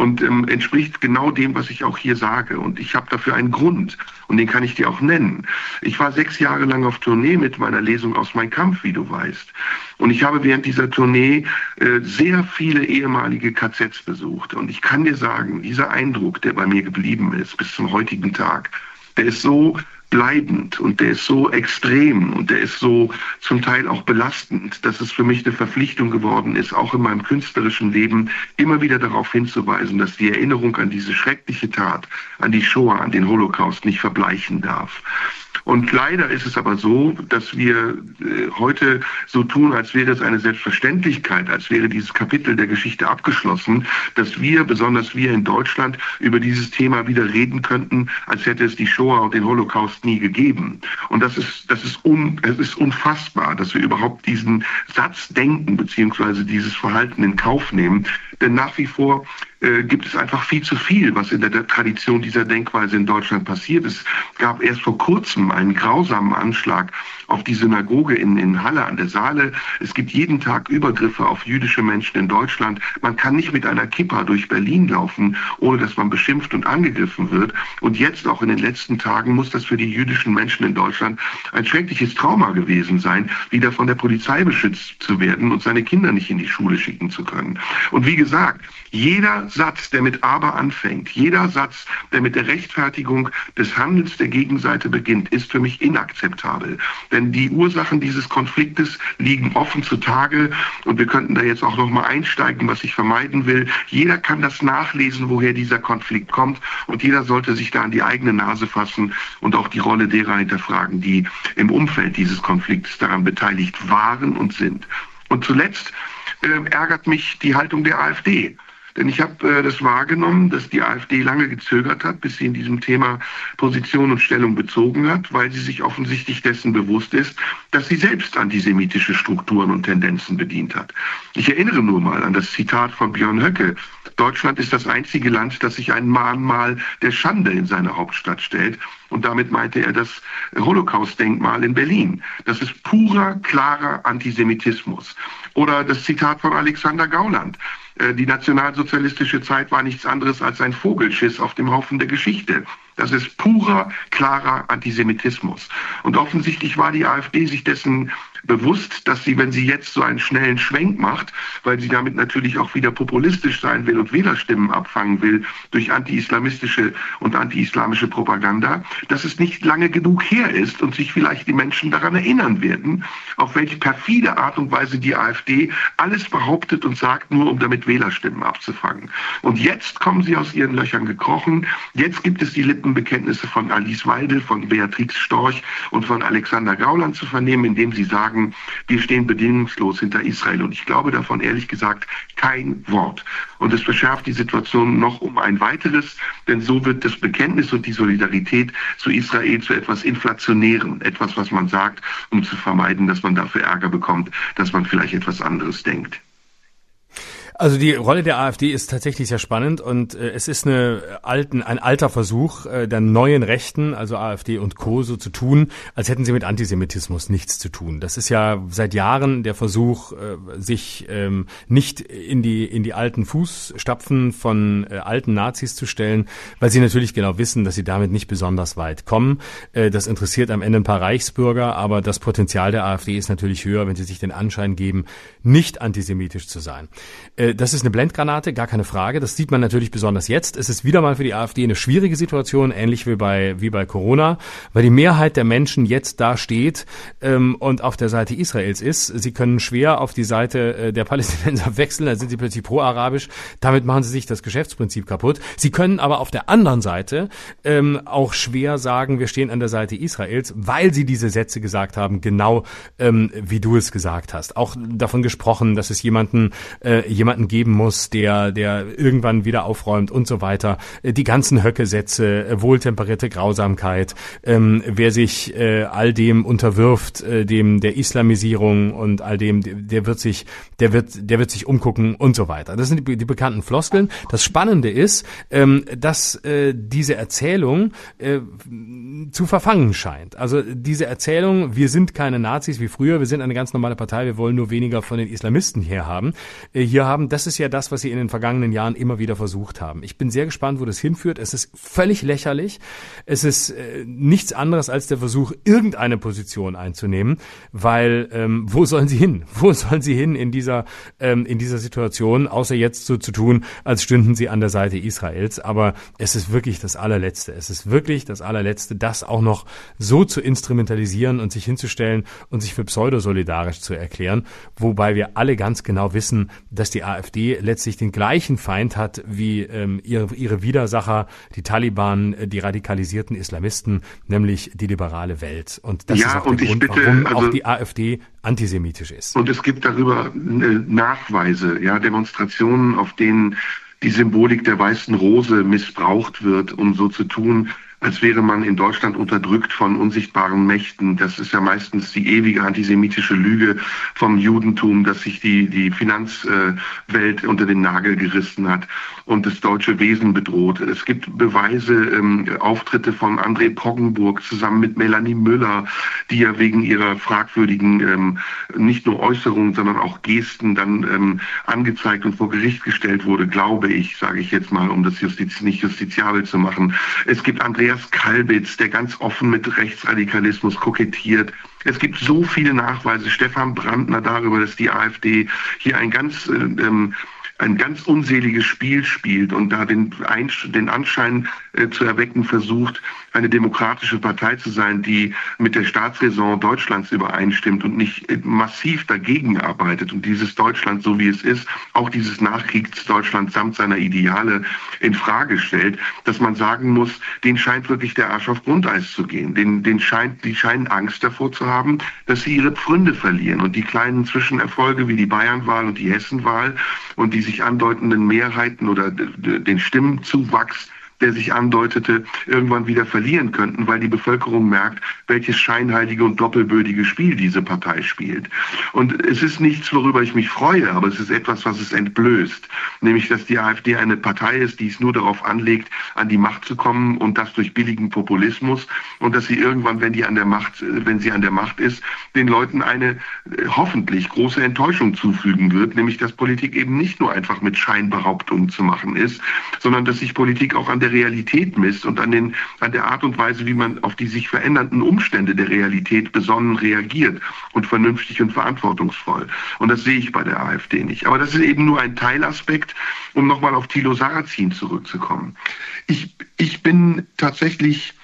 und ähm, entspricht genau dem, was ich auch hier sage. Und ich habe dafür einen Grund und den kann ich dir auch nennen. Ich war sechs Jahre lang auf Tournee mit meiner Lesung aus Mein Kampf, wie du weißt. Und ich habe während dieser Tournee äh, sehr viele ehemalige KZs besucht. Und ich kann dir sagen, dieser Eindruck, der bei mir geblieben ist bis zum heutigen Tag, der ist so bleibend und der ist so extrem und der ist so zum Teil auch belastend, dass es für mich eine Verpflichtung geworden ist, auch in meinem künstlerischen Leben immer wieder darauf hinzuweisen, dass die Erinnerung an diese schreckliche Tat, an die Shoah, an den Holocaust nicht verbleichen darf. Und leider ist es aber so, dass wir äh, heute so tun, als wäre es eine Selbstverständlichkeit, als wäre dieses Kapitel der Geschichte abgeschlossen, dass wir, besonders wir in Deutschland, über dieses Thema wieder reden könnten, als hätte es die Shoah und den Holocaust nie gegeben. Und das ist, das ist, un, es ist unfassbar, dass wir überhaupt diesen Satz denken, beziehungsweise dieses Verhalten in Kauf nehmen. Denn nach wie vor äh, gibt es einfach viel zu viel, was in der, der Tradition dieser Denkweise in Deutschland passiert. Es gab erst vor kurzem einen grausamen Anschlag auf die Synagoge in, in Halle an der Saale. Es gibt jeden Tag Übergriffe auf jüdische Menschen in Deutschland. Man kann nicht mit einer Kippa durch Berlin laufen, ohne dass man beschimpft und angegriffen wird. Und jetzt auch in den letzten Tagen muss das für die jüdischen Menschen in Deutschland ein schreckliches Trauma gewesen sein, wieder von der Polizei beschützt zu werden und seine Kinder nicht in die Schule schicken zu können. Und wie gesagt, jeder Satz, der mit aber anfängt, jeder Satz, der mit der Rechtfertigung des Handels der Gegenseite beginnt, ist für mich inakzeptabel. Denn die Ursachen dieses Konfliktes liegen offen zutage und wir könnten da jetzt auch noch mal einsteigen, was ich vermeiden will. Jeder kann das nachlesen, woher dieser Konflikt kommt und jeder sollte sich da an die eigene Nase fassen und auch die Rolle derer hinterfragen, die im Umfeld dieses Konflikts daran beteiligt waren und sind. Und zuletzt äh, ärgert mich die Haltung der AfD. Denn ich habe äh, das wahrgenommen, dass die AfD lange gezögert hat, bis sie in diesem Thema Position und Stellung bezogen hat, weil sie sich offensichtlich dessen bewusst ist, dass sie selbst antisemitische Strukturen und Tendenzen bedient hat. Ich erinnere nur mal an das Zitat von Björn Höcke. Deutschland ist das einzige Land, das sich ein Mahnmal der Schande in seine Hauptstadt stellt. Und damit meinte er das Holocaust-Denkmal in Berlin. Das ist purer, klarer Antisemitismus. Oder das Zitat von Alexander Gauland. Äh, die nationalsozialistische Zeit war nichts anderes als ein Vogelschiss auf dem Haufen der Geschichte. Das ist purer, klarer Antisemitismus. Und offensichtlich war die AfD sich dessen bewusst, dass sie, wenn sie jetzt so einen schnellen Schwenk macht, weil sie damit natürlich auch wieder populistisch sein will und Wählerstimmen abfangen will durch anti-islamistische und anti-islamische Propaganda, dass es nicht lange genug her ist und sich vielleicht die Menschen daran erinnern werden, auf welche perfide Art und Weise die AfD alles behauptet und sagt, nur um damit Wählerstimmen abzufangen. Und jetzt kommen sie aus ihren Löchern gekrochen. Jetzt gibt es die Lippenbekenntnisse von Alice Weidel, von Beatrix Storch und von Alexander Gauland zu vernehmen, indem sie sagen, wir stehen bedingungslos hinter Israel. Und ich glaube davon ehrlich gesagt kein Wort. Und es verschärft die Situation noch um ein weiteres, denn so wird das Bekenntnis und die Solidarität zu Israel zu etwas Inflationärem, etwas, was man sagt, um zu vermeiden, dass man dafür Ärger bekommt, dass man vielleicht etwas anderes denkt. Also die Rolle der AfD ist tatsächlich sehr spannend und äh, es ist eine alten, ein alter Versuch äh, der neuen Rechten, also AfD und Co. so zu tun, als hätten sie mit Antisemitismus nichts zu tun. Das ist ja seit Jahren der Versuch, äh, sich ähm, nicht in die in die alten Fußstapfen von äh, alten Nazis zu stellen, weil sie natürlich genau wissen, dass sie damit nicht besonders weit kommen. Äh, das interessiert am Ende ein paar Reichsbürger, aber das Potenzial der AfD ist natürlich höher, wenn sie sich den Anschein geben, nicht antisemitisch zu sein. Äh, das ist eine Blendgranate, gar keine Frage. Das sieht man natürlich besonders jetzt. Es ist wieder mal für die AfD eine schwierige Situation, ähnlich wie bei, wie bei Corona, weil die Mehrheit der Menschen jetzt da steht ähm, und auf der Seite Israels ist. Sie können schwer auf die Seite äh, der Palästinenser wechseln, dann sind sie plötzlich pro-arabisch. Damit machen sie sich das Geschäftsprinzip kaputt. Sie können aber auf der anderen Seite ähm, auch schwer sagen, wir stehen an der Seite Israels, weil sie diese Sätze gesagt haben, genau ähm, wie du es gesagt hast. Auch davon gesprochen, dass es jemanden, äh, jemanden jemanden geben muss, der, der irgendwann wieder aufräumt und so weiter. Äh, die ganzen Höcke-Sätze, äh, wohltemperierte Grausamkeit, ähm, wer sich äh, all dem unterwirft, äh, dem der Islamisierung und all dem, der wird sich, der wird, der wird sich umgucken und so weiter. Das sind die, die bekannten Floskeln. Das Spannende ist, ähm, dass äh, diese Erzählung äh, zu verfangen scheint. Also diese Erzählung, wir sind keine Nazis wie früher, wir sind eine ganz normale Partei, wir wollen nur weniger von den Islamisten hier. Äh, hier haben das ist ja das, was sie in den vergangenen Jahren immer wieder versucht haben. Ich bin sehr gespannt, wo das hinführt. Es ist völlig lächerlich. Es ist äh, nichts anderes als der Versuch, irgendeine Position einzunehmen, weil ähm, wo sollen sie hin? Wo sollen sie hin in dieser ähm, in dieser Situation, außer jetzt so zu tun, als stünden sie an der Seite Israels? Aber es ist wirklich das allerletzte. Es ist wirklich das allerletzte, das auch noch so zu instrumentalisieren und sich hinzustellen und sich für pseudosolidarisch zu erklären, wobei wir alle ganz genau wissen, dass die AfD AfD letztlich den gleichen Feind hat wie ähm, ihre, ihre Widersacher, die Taliban, äh, die radikalisierten Islamisten, nämlich die liberale Welt. Und das ja, ist auch der Grund, bitte, warum also, auch die AfD antisemitisch ist. Und es gibt darüber äh, Nachweise, ja, Demonstrationen, auf denen die Symbolik der weißen Rose missbraucht wird, um so zu tun, als wäre man in Deutschland unterdrückt von unsichtbaren Mächten. Das ist ja meistens die ewige antisemitische Lüge vom Judentum, dass sich die, die Finanzwelt unter den Nagel gerissen hat und das deutsche Wesen bedroht. Es gibt Beweise, ähm, Auftritte von André Poggenburg zusammen mit Melanie Müller, die ja wegen ihrer fragwürdigen ähm, nicht nur Äußerungen, sondern auch Gesten dann ähm, angezeigt und vor Gericht gestellt wurde, glaube ich, sage ich jetzt mal, um das Justiz nicht justiziabel zu machen. Es gibt André Andreas Kalbitz, der ganz offen mit Rechtsradikalismus kokettiert. Es gibt so viele Nachweise, Stefan Brandner darüber, dass die AfD hier ein ganz äh, ähm, ein ganz unseliges Spiel spielt und da den, den Anschein äh, zu erwecken versucht, eine demokratische Partei zu sein, die mit der Staatsräson Deutschlands übereinstimmt und nicht massiv dagegen arbeitet und dieses Deutschland, so wie es ist, auch dieses Nachkriegsdeutschland samt seiner Ideale in Frage stellt, dass man sagen muss, den scheint wirklich der Arsch auf Grundeis zu gehen. Den, den scheint, die scheinen Angst davor zu haben, dass sie ihre Pfründe verlieren und die kleinen Zwischenerfolge wie die Bayernwahl und die Hessenwahl und die sich andeutenden Mehrheiten oder den Stimmenzuwachs der sich andeutete, irgendwann wieder verlieren könnten, weil die Bevölkerung merkt, welches scheinheilige und doppelbödige Spiel diese Partei spielt. Und es ist nichts, worüber ich mich freue, aber es ist etwas, was es entblößt. Nämlich, dass die AfD eine Partei ist, die es nur darauf anlegt, an die Macht zu kommen und das durch billigen Populismus und dass sie irgendwann, wenn die an der Macht, wenn sie an der Macht ist, den Leuten eine äh, hoffentlich große Enttäuschung zufügen wird, nämlich dass Politik eben nicht nur einfach mit Scheinbehauptungen zu machen ist, sondern dass sich Politik auch an der Realität misst und an, den, an der Art und Weise, wie man auf die sich verändernden Umstände der Realität besonnen reagiert und vernünftig und verantwortungsvoll. Und das sehe ich bei der AfD nicht. Aber das ist eben nur ein Teilaspekt, um nochmal auf Thilo Sarrazin zurückzukommen. Ich, ich bin tatsächlich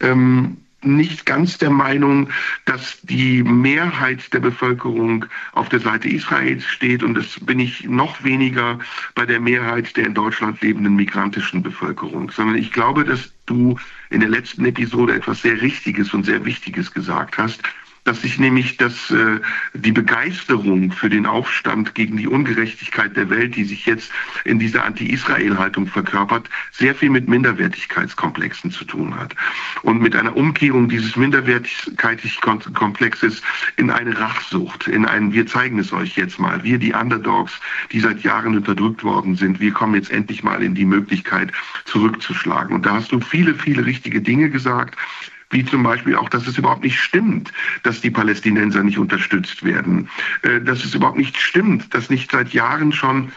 ähm, nicht ganz der Meinung, dass die Mehrheit der Bevölkerung auf der Seite Israels steht. Und das bin ich noch weniger bei der Mehrheit der in Deutschland lebenden migrantischen Bevölkerung, sondern ich glaube, dass du in der letzten Episode etwas sehr Richtiges und sehr Wichtiges gesagt hast, dass sich nämlich das, äh, die Begeisterung für den Aufstand gegen die Ungerechtigkeit der Welt, die sich jetzt in dieser Anti-Israel-Haltung verkörpert, sehr viel mit Minderwertigkeitskomplexen zu tun hat. Und mit einer Umkehrung dieses Minderwertigkeitskomplexes in eine Rachsucht, in einen, wir zeigen es euch jetzt mal, wir die Underdogs, die seit Jahren unterdrückt worden sind, wir kommen jetzt endlich mal in die Möglichkeit zurückzuschlagen. Und da hast du viele, viele richtige Dinge gesagt wie zum Beispiel auch, dass es überhaupt nicht stimmt, dass die Palästinenser nicht unterstützt werden, äh, dass es überhaupt nicht stimmt, dass nicht seit Jahren schon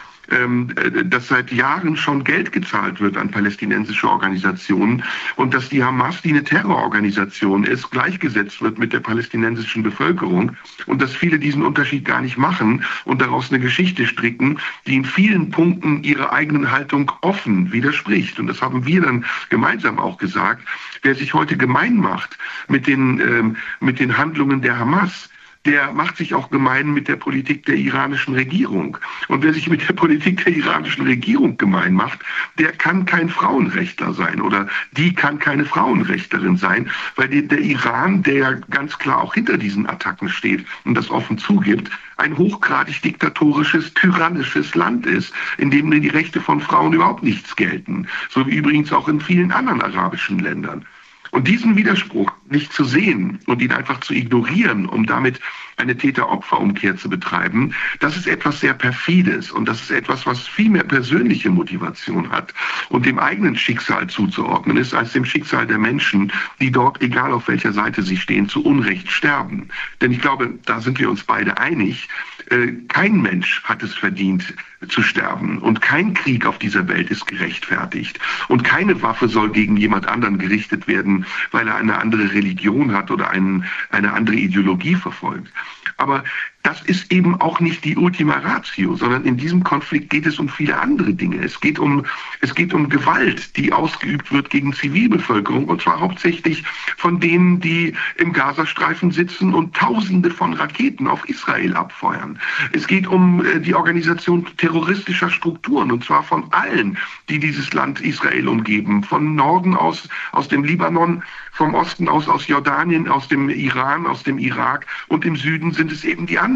dass seit Jahren schon Geld gezahlt wird an palästinensische Organisationen und dass die Hamas, die eine Terrororganisation ist, gleichgesetzt wird mit der palästinensischen Bevölkerung und dass viele diesen Unterschied gar nicht machen und daraus eine Geschichte stricken, die in vielen Punkten ihrer eigenen Haltung offen widerspricht. Und das haben wir dann gemeinsam auch gesagt. Wer sich heute gemein macht mit den, ähm, mit den Handlungen der Hamas, der macht sich auch gemein mit der Politik der iranischen Regierung. Und wer sich mit der Politik der iranischen Regierung gemein macht, der kann kein Frauenrechtler sein oder die kann keine Frauenrechtlerin sein, weil der Iran, der ganz klar auch hinter diesen Attacken steht und das offen zugibt, ein hochgradig diktatorisches, tyrannisches Land ist, in dem die Rechte von Frauen überhaupt nichts gelten. So wie übrigens auch in vielen anderen arabischen Ländern. Und diesen Widerspruch nicht zu sehen und ihn einfach zu ignorieren, um damit eine Täter-Opfer-Umkehr zu betreiben, das ist etwas sehr perfides. Und das ist etwas, was viel mehr persönliche Motivation hat und dem eigenen Schicksal zuzuordnen ist, als dem Schicksal der Menschen, die dort, egal auf welcher Seite sie stehen, zu Unrecht sterben. Denn ich glaube, da sind wir uns beide einig, äh, kein Mensch hat es verdient zu sterben. Und kein Krieg auf dieser Welt ist gerechtfertigt. Und keine Waffe soll gegen jemand anderen gerichtet werden, weil er eine andere Religion hat oder einen, eine andere Ideologie verfolgt. Aber das ist eben auch nicht die Ultima Ratio, sondern in diesem Konflikt geht es um viele andere Dinge. Es geht um, es geht um Gewalt, die ausgeübt wird gegen Zivilbevölkerung und zwar hauptsächlich von denen, die im Gazastreifen sitzen und Tausende von Raketen auf Israel abfeuern. Es geht um äh, die Organisation terroristischer Strukturen und zwar von allen, die dieses Land Israel umgeben, von Norden aus, aus dem Libanon, vom Osten aus, aus Jordanien, aus dem Iran, aus dem Irak und im Süden sind es eben die anderen,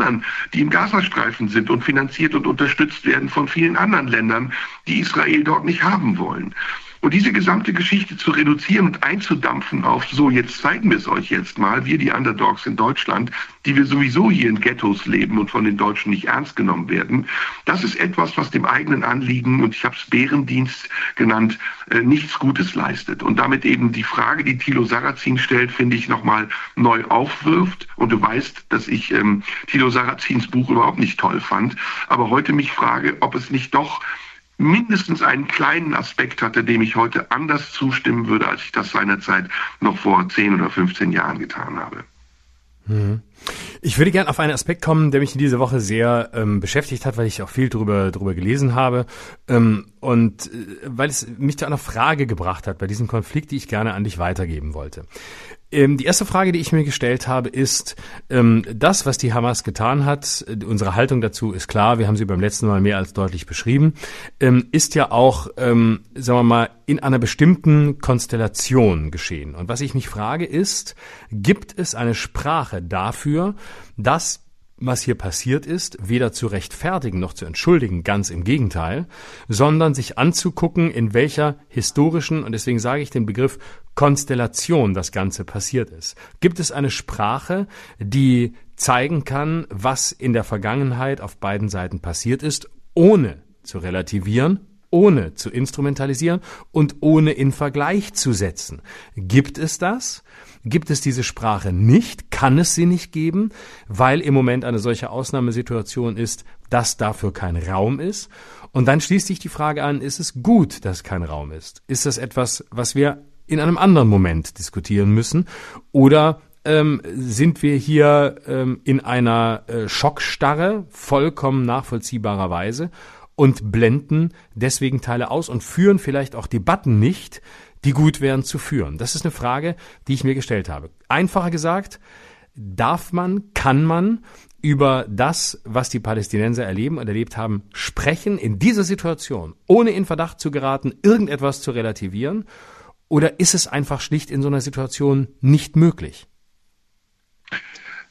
die im Gazastreifen sind und finanziert und unterstützt werden von vielen anderen Ländern, die Israel dort nicht haben wollen. Und diese gesamte Geschichte zu reduzieren und einzudampfen auf, so jetzt zeigen wir es euch jetzt mal, wir die Underdogs in Deutschland, die wir sowieso hier in Ghettos leben und von den Deutschen nicht ernst genommen werden, das ist etwas, was dem eigenen Anliegen, und ich habe es Bärendienst genannt, äh, nichts Gutes leistet. Und damit eben die Frage, die Thilo Sarrazin stellt, finde ich nochmal neu aufwirft. Und du weißt, dass ich ähm, Thilo Sarrazins Buch überhaupt nicht toll fand, aber heute mich frage, ob es nicht doch mindestens einen kleinen Aspekt hatte, dem ich heute anders zustimmen würde, als ich das seinerzeit noch vor 10 oder 15 Jahren getan habe. Mhm. Ich würde gern auf einen Aspekt kommen, der mich in dieser Woche sehr ähm, beschäftigt hat, weil ich auch viel drüber, drüber gelesen habe ähm, und äh, weil es mich zu einer Frage gebracht hat bei diesem Konflikt, die ich gerne an dich weitergeben wollte. Ähm, die erste Frage, die ich mir gestellt habe, ist, ähm, das, was die Hamas getan hat, äh, unsere Haltung dazu ist klar, wir haben sie beim letzten Mal mehr als deutlich beschrieben, ähm, ist ja auch, ähm, sagen wir mal, in einer bestimmten Konstellation geschehen. Und was ich mich frage ist, gibt es eine Sprache dafür, dass was hier passiert ist, weder zu rechtfertigen noch zu entschuldigen, ganz im Gegenteil, sondern sich anzugucken, in welcher historischen, und deswegen sage ich den Begriff Konstellation das Ganze passiert ist. Gibt es eine Sprache, die zeigen kann, was in der Vergangenheit auf beiden Seiten passiert ist, ohne zu relativieren, ohne zu instrumentalisieren und ohne in Vergleich zu setzen. Gibt es das? Gibt es diese Sprache nicht? Kann es sie nicht geben, weil im Moment eine solche Ausnahmesituation ist, dass dafür kein Raum ist? Und dann schließt sich die Frage an, ist es gut, dass kein Raum ist? Ist das etwas, was wir in einem anderen Moment diskutieren müssen? Oder ähm, sind wir hier ähm, in einer äh, Schockstarre, vollkommen nachvollziehbarerweise, und blenden deswegen Teile aus und führen vielleicht auch Debatten nicht, die gut wären zu führen? Das ist eine Frage, die ich mir gestellt habe. Einfacher gesagt, darf man, kann man über das, was die Palästinenser erleben und erlebt haben, sprechen in dieser Situation, ohne in Verdacht zu geraten, irgendetwas zu relativieren? Oder ist es einfach schlicht in so einer Situation nicht möglich?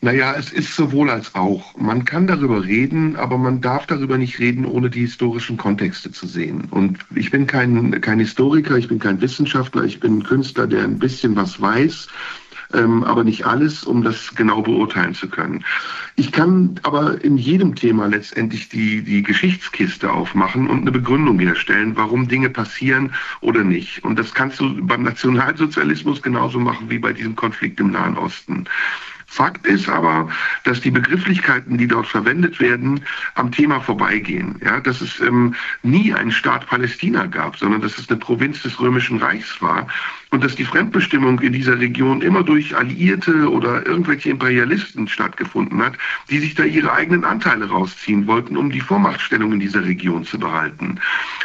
Naja, es ist sowohl als auch. Man kann darüber reden, aber man darf darüber nicht reden, ohne die historischen Kontexte zu sehen. Und ich bin kein, kein Historiker, ich bin kein Wissenschaftler, ich bin ein Künstler, der ein bisschen was weiß ähm, aber nicht alles, um das genau beurteilen zu können. Ich kann aber in jedem Thema letztendlich die, die Geschichtskiste aufmachen und eine Begründung herstellen, warum Dinge passieren oder nicht. Und das kannst du beim Nationalsozialismus genauso machen wie bei diesem Konflikt im Nahen Osten. Fakt ist aber, dass die Begrifflichkeiten, die dort verwendet werden, am Thema vorbeigehen. Ja, dass es ähm, nie einen Staat Palästina gab, sondern dass es eine Provinz des Römischen Reichs war und dass die Fremdbestimmung in dieser Region immer durch Alliierte oder irgendwelche Imperialisten stattgefunden hat, die sich da ihre eigenen Anteile rausziehen wollten, um die Vormachtstellung in dieser Region zu behalten.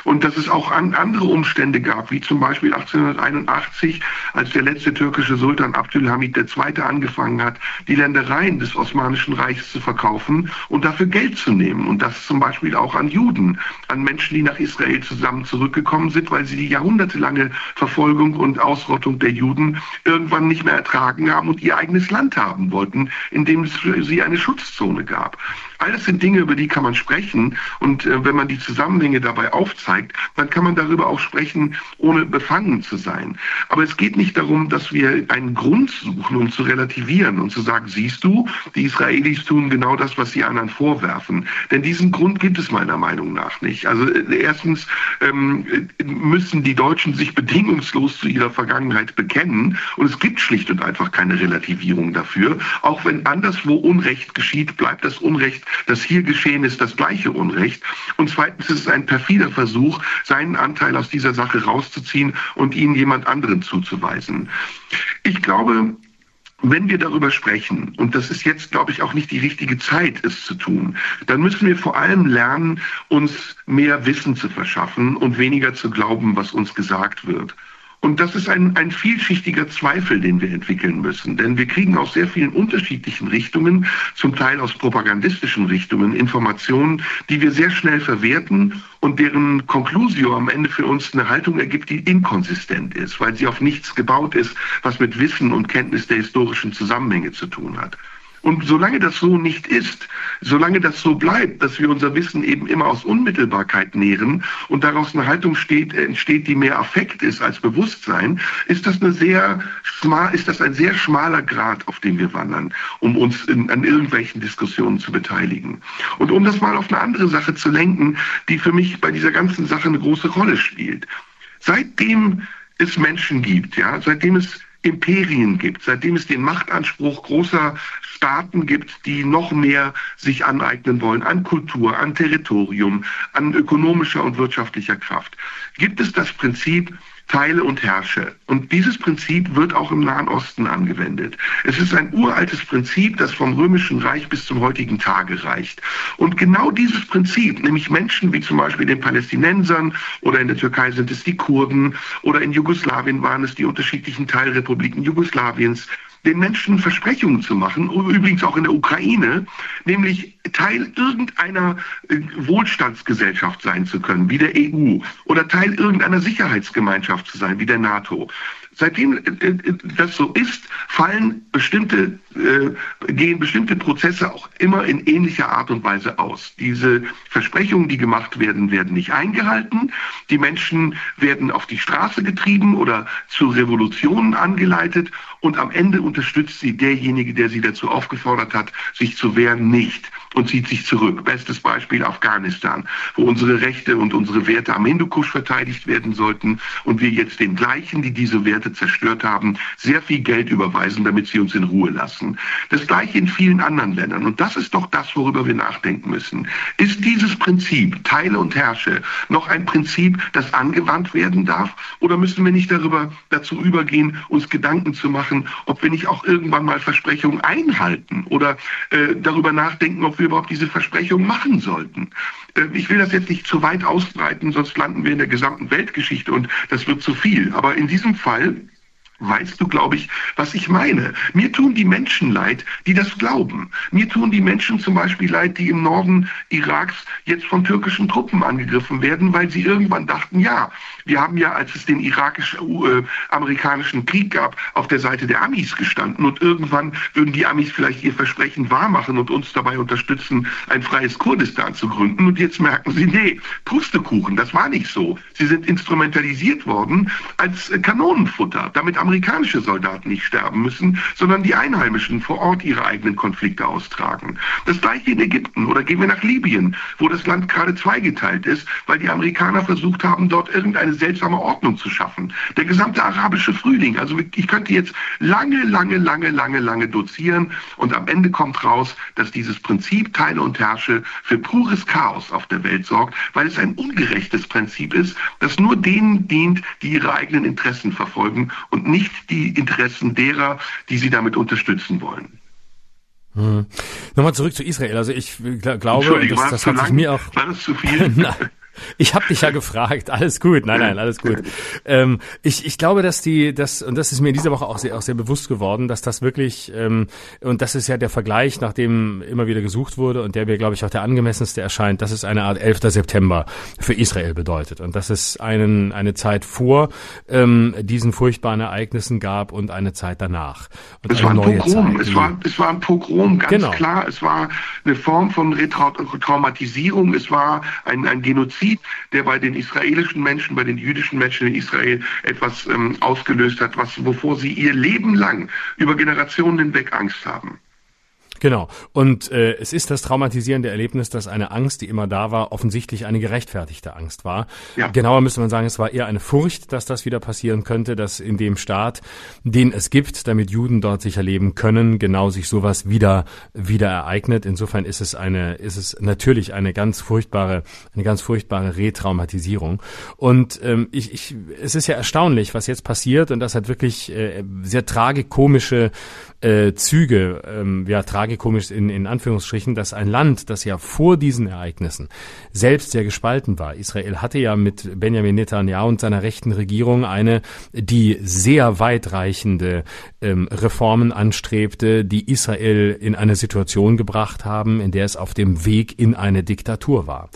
Und dass es auch an andere Umstände gab, wie zum Beispiel 1881, als der letzte türkische Sultan Abdülhamid II. angefangen hat, die Ländereien des Osmanischen Reichs zu verkaufen und dafür Geld zu nehmen. Und das zum Beispiel auch an Juden, an Menschen, die nach Israel zusammen zurückgekommen sind, weil sie die jahrhundertelange Verfolgung und Ausrottung der Juden irgendwann nicht mehr ertragen haben und ihr eigenes Land haben wollten, in dem es für sie eine Schutzzone gab. Alles sind Dinge, über die kann man sprechen. Und äh, wenn man die Zusammenhänge dabei aufzeigt, dann kann man darüber auch sprechen, ohne befangen zu sein. Aber es geht nicht darum, dass wir einen Grund suchen, um zu relativieren und zu sagen, siehst du, die Israelis tun genau das, was sie anderen vorwerfen. Denn diesen Grund gibt es meiner Meinung nach nicht. Also äh, erstens ähm, müssen die Deutschen sich bedingungslos zu ihrer Vergangenheit bekennen. Und es gibt schlicht und einfach keine Relativierung dafür. Auch wenn anderswo Unrecht geschieht, bleibt das Unrecht das hier geschehen ist, das gleiche Unrecht. Und zweitens ist es ein perfider Versuch, seinen Anteil aus dieser Sache rauszuziehen und ihn jemand anderen zuzuweisen. Ich glaube, wenn wir darüber sprechen, und das ist jetzt, glaube ich, auch nicht die richtige Zeit, es zu tun, dann müssen wir vor allem lernen, uns mehr Wissen zu verschaffen und weniger zu glauben, was uns gesagt wird. Und das ist ein, ein vielschichtiger Zweifel, den wir entwickeln müssen. Denn wir kriegen aus sehr vielen unterschiedlichen Richtungen, zum Teil aus propagandistischen Richtungen, Informationen, die wir sehr schnell verwerten und deren Conclusio am Ende für uns eine Haltung ergibt, die inkonsistent ist, weil sie auf nichts gebaut ist, was mit Wissen und Kenntnis der historischen Zusammenhänge zu tun hat. Und solange das so nicht ist, solange das so bleibt, dass wir unser Wissen eben immer aus Unmittelbarkeit nähren und daraus eine Haltung steht, entsteht, die mehr Affekt ist als Bewusstsein, ist das eine sehr ist das ein sehr schmaler Grad, auf dem wir wandern, um uns in, an irgendwelchen Diskussionen zu beteiligen. Und um das mal auf eine andere Sache zu lenken, die für mich bei dieser ganzen Sache eine große Rolle spielt. Seitdem es Menschen gibt, ja, seitdem es Imperien gibt, seitdem es den Machtanspruch großer Staaten gibt, die noch mehr sich aneignen wollen an Kultur, an Territorium, an ökonomischer und wirtschaftlicher Kraft, gibt es das Prinzip, teile und herrsche. Und dieses Prinzip wird auch im Nahen Osten angewendet. Es ist ein uraltes Prinzip, das vom Römischen Reich bis zum heutigen Tage reicht. Und genau dieses Prinzip, nämlich Menschen wie zum Beispiel den Palästinensern oder in der Türkei sind es die Kurden oder in Jugoslawien waren es die unterschiedlichen Teilrepubliken Jugoslawiens, den Menschen Versprechungen zu machen, übrigens auch in der Ukraine, nämlich Teil irgendeiner äh, Wohlstandsgesellschaft sein zu können, wie der EU, oder Teil irgendeiner Sicherheitsgemeinschaft zu sein, wie der NATO. Seitdem äh, äh, das so ist, fallen bestimmte, äh, gehen bestimmte Prozesse auch immer in ähnlicher Art und Weise aus. Diese Versprechungen, die gemacht werden, werden nicht eingehalten. Die Menschen werden auf die Straße getrieben oder zu Revolutionen angeleitet und am Ende unterstützt sie derjenige, der sie dazu aufgefordert hat, sich zu wehren, nicht und zieht sich zurück. Bestes Beispiel Afghanistan, wo unsere Rechte und unsere Werte am Hindukusch verteidigt werden sollten und wir jetzt den gleichen, die diese Werte zerstört haben, sehr viel Geld überweisen, damit sie uns in Ruhe lassen. Das gleiche in vielen anderen Ländern. Und das ist doch das, worüber wir nachdenken müssen. Ist dieses Prinzip, teile und herrsche, noch ein Prinzip, das angewandt werden darf? Oder müssen wir nicht darüber dazu übergehen, uns Gedanken zu machen, ob wir nicht auch irgendwann mal Versprechungen einhalten oder äh, darüber nachdenken, ob wir überhaupt diese Versprechungen machen sollten? Äh, ich will das jetzt nicht zu weit ausbreiten, sonst landen wir in der gesamten Weltgeschichte und das wird zu viel. Aber in diesem Fall weißt du, glaube ich, was ich meine. Mir tun die Menschen leid, die das glauben. Mir tun die Menschen zum Beispiel leid, die im Norden Iraks jetzt von türkischen Truppen angegriffen werden, weil sie irgendwann dachten, ja, wir haben ja, als es den irakisch-amerikanischen äh, Krieg gab, auf der Seite der Amis gestanden und irgendwann würden die Amis vielleicht ihr Versprechen wahrmachen und uns dabei unterstützen, ein freies Kurdistan zu gründen. Und jetzt merken sie, nee, Pustekuchen, das war nicht so. Sie sind instrumentalisiert worden als Kanonenfutter, damit amerikanische Soldaten nicht sterben müssen, sondern die Einheimischen vor Ort ihre eigenen Konflikte austragen. Das gleiche in Ägypten oder gehen wir nach Libyen, wo das Land gerade zweigeteilt ist, weil die Amerikaner versucht haben, dort irgendeine seltsame Ordnung zu schaffen. Der gesamte arabische Frühling, also ich könnte jetzt lange, lange, lange, lange, lange dozieren und am Ende kommt raus, dass dieses Prinzip Teile und Herrsche für pures Chaos auf der Welt sorgt, weil es ein ungerechtes Prinzip ist, das nur denen dient, die ihre eigenen Interessen verfolgen und nicht die Interessen derer, die sie damit unterstützen wollen. Hm. Nochmal zurück zu Israel. Also ich glaube, das, das hat sich mir auch. War das zu viel? Ich habe dich ja gefragt. Alles gut. Nein, nein, alles gut. Ähm, ich, ich glaube, dass die, das und das ist mir in dieser Woche auch sehr, auch sehr bewusst geworden, dass das wirklich ähm, und das ist ja der Vergleich, nach dem immer wieder gesucht wurde und der mir, glaube ich, auch der angemessenste erscheint, dass es eine Art 11. September für Israel bedeutet und dass es einen eine Zeit vor ähm, diesen furchtbaren Ereignissen gab und eine Zeit danach. Und es war ein Pogrom. Zeit, es war es war ein Pogrom, ganz genau. klar. Es war eine Form von Retraumatisierung. Es war ein ein Genozid Genozid, der bei den israelischen Menschen, bei den jüdischen Menschen in Israel etwas ähm, ausgelöst hat, was, wovor sie ihr Leben lang über Generationen hinweg Angst haben. Genau. Und äh, es ist das traumatisierende Erlebnis, dass eine Angst, die immer da war, offensichtlich eine gerechtfertigte Angst war. Ja. Genauer müsste man sagen, es war eher eine Furcht, dass das wieder passieren könnte, dass in dem Staat, den es gibt, damit Juden dort sicher leben können, genau sich sowas wieder wieder ereignet. Insofern ist es eine, ist es natürlich eine ganz furchtbare, eine ganz furchtbare Retraumatisierung. Und ähm, ich, ich, es ist ja erstaunlich, was jetzt passiert, und das hat wirklich äh, sehr tragikomische äh, Züge, ähm, ja, tragikomisch in, in Anführungsstrichen, dass ein Land, das ja vor diesen Ereignissen selbst sehr gespalten war. Israel hatte ja mit Benjamin Netanyahu und seiner rechten Regierung eine, die sehr weitreichende ähm, Reformen anstrebte, die Israel in eine Situation gebracht haben, in der es auf dem Weg in eine Diktatur war.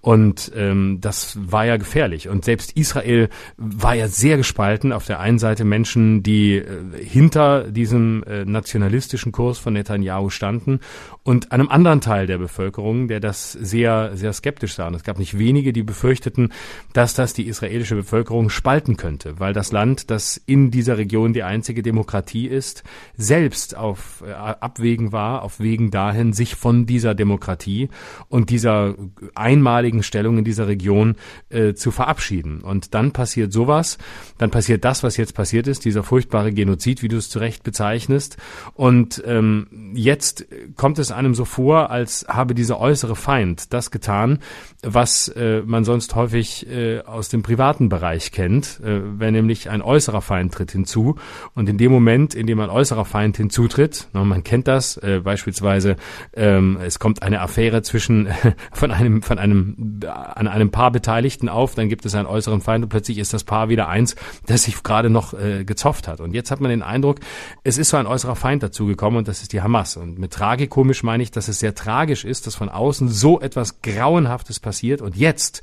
Und ähm, das war ja gefährlich. Und selbst Israel war ja sehr gespalten. Auf der einen Seite Menschen, die äh, hinter diesem äh, nationalistischen Kurs von Netanyahu standen und einem anderen Teil der Bevölkerung, der das sehr, sehr skeptisch sah. Und es gab nicht wenige, die befürchteten, dass das die israelische Bevölkerung spalten könnte, weil das Land, das in dieser Region die einzige Demokratie ist, selbst auf äh, Abwägen war, auf Wegen dahin, sich von dieser Demokratie und dieser einmaligen Stellung in dieser Region äh, zu verabschieden. Und dann passiert sowas, dann passiert das, was jetzt passiert ist, dieser furchtbare Genozid, wie du es zu Recht bezeichnest. Und ähm, jetzt kommt es einem so vor, als habe dieser äußere Feind das getan, was äh, man sonst häufig äh, aus dem privaten Bereich kennt, äh, wenn nämlich ein äußerer Feind tritt hinzu. Und in dem Moment, in dem ein äußerer Feind hinzutritt, na, man kennt das, äh, beispielsweise ähm, es kommt eine Affäre zwischen von einem von einem an einem Paar Beteiligten auf, dann gibt es einen äußeren Feind und plötzlich ist das Paar wieder eins, das sich gerade noch äh, gezofft hat. Und jetzt hat man den Eindruck, es ist so ein äußerer Feind dazugekommen und das ist die Hamas. Und mit tragikomisch meine ich, dass es sehr tragisch ist, dass von außen so etwas Grauenhaftes passiert und jetzt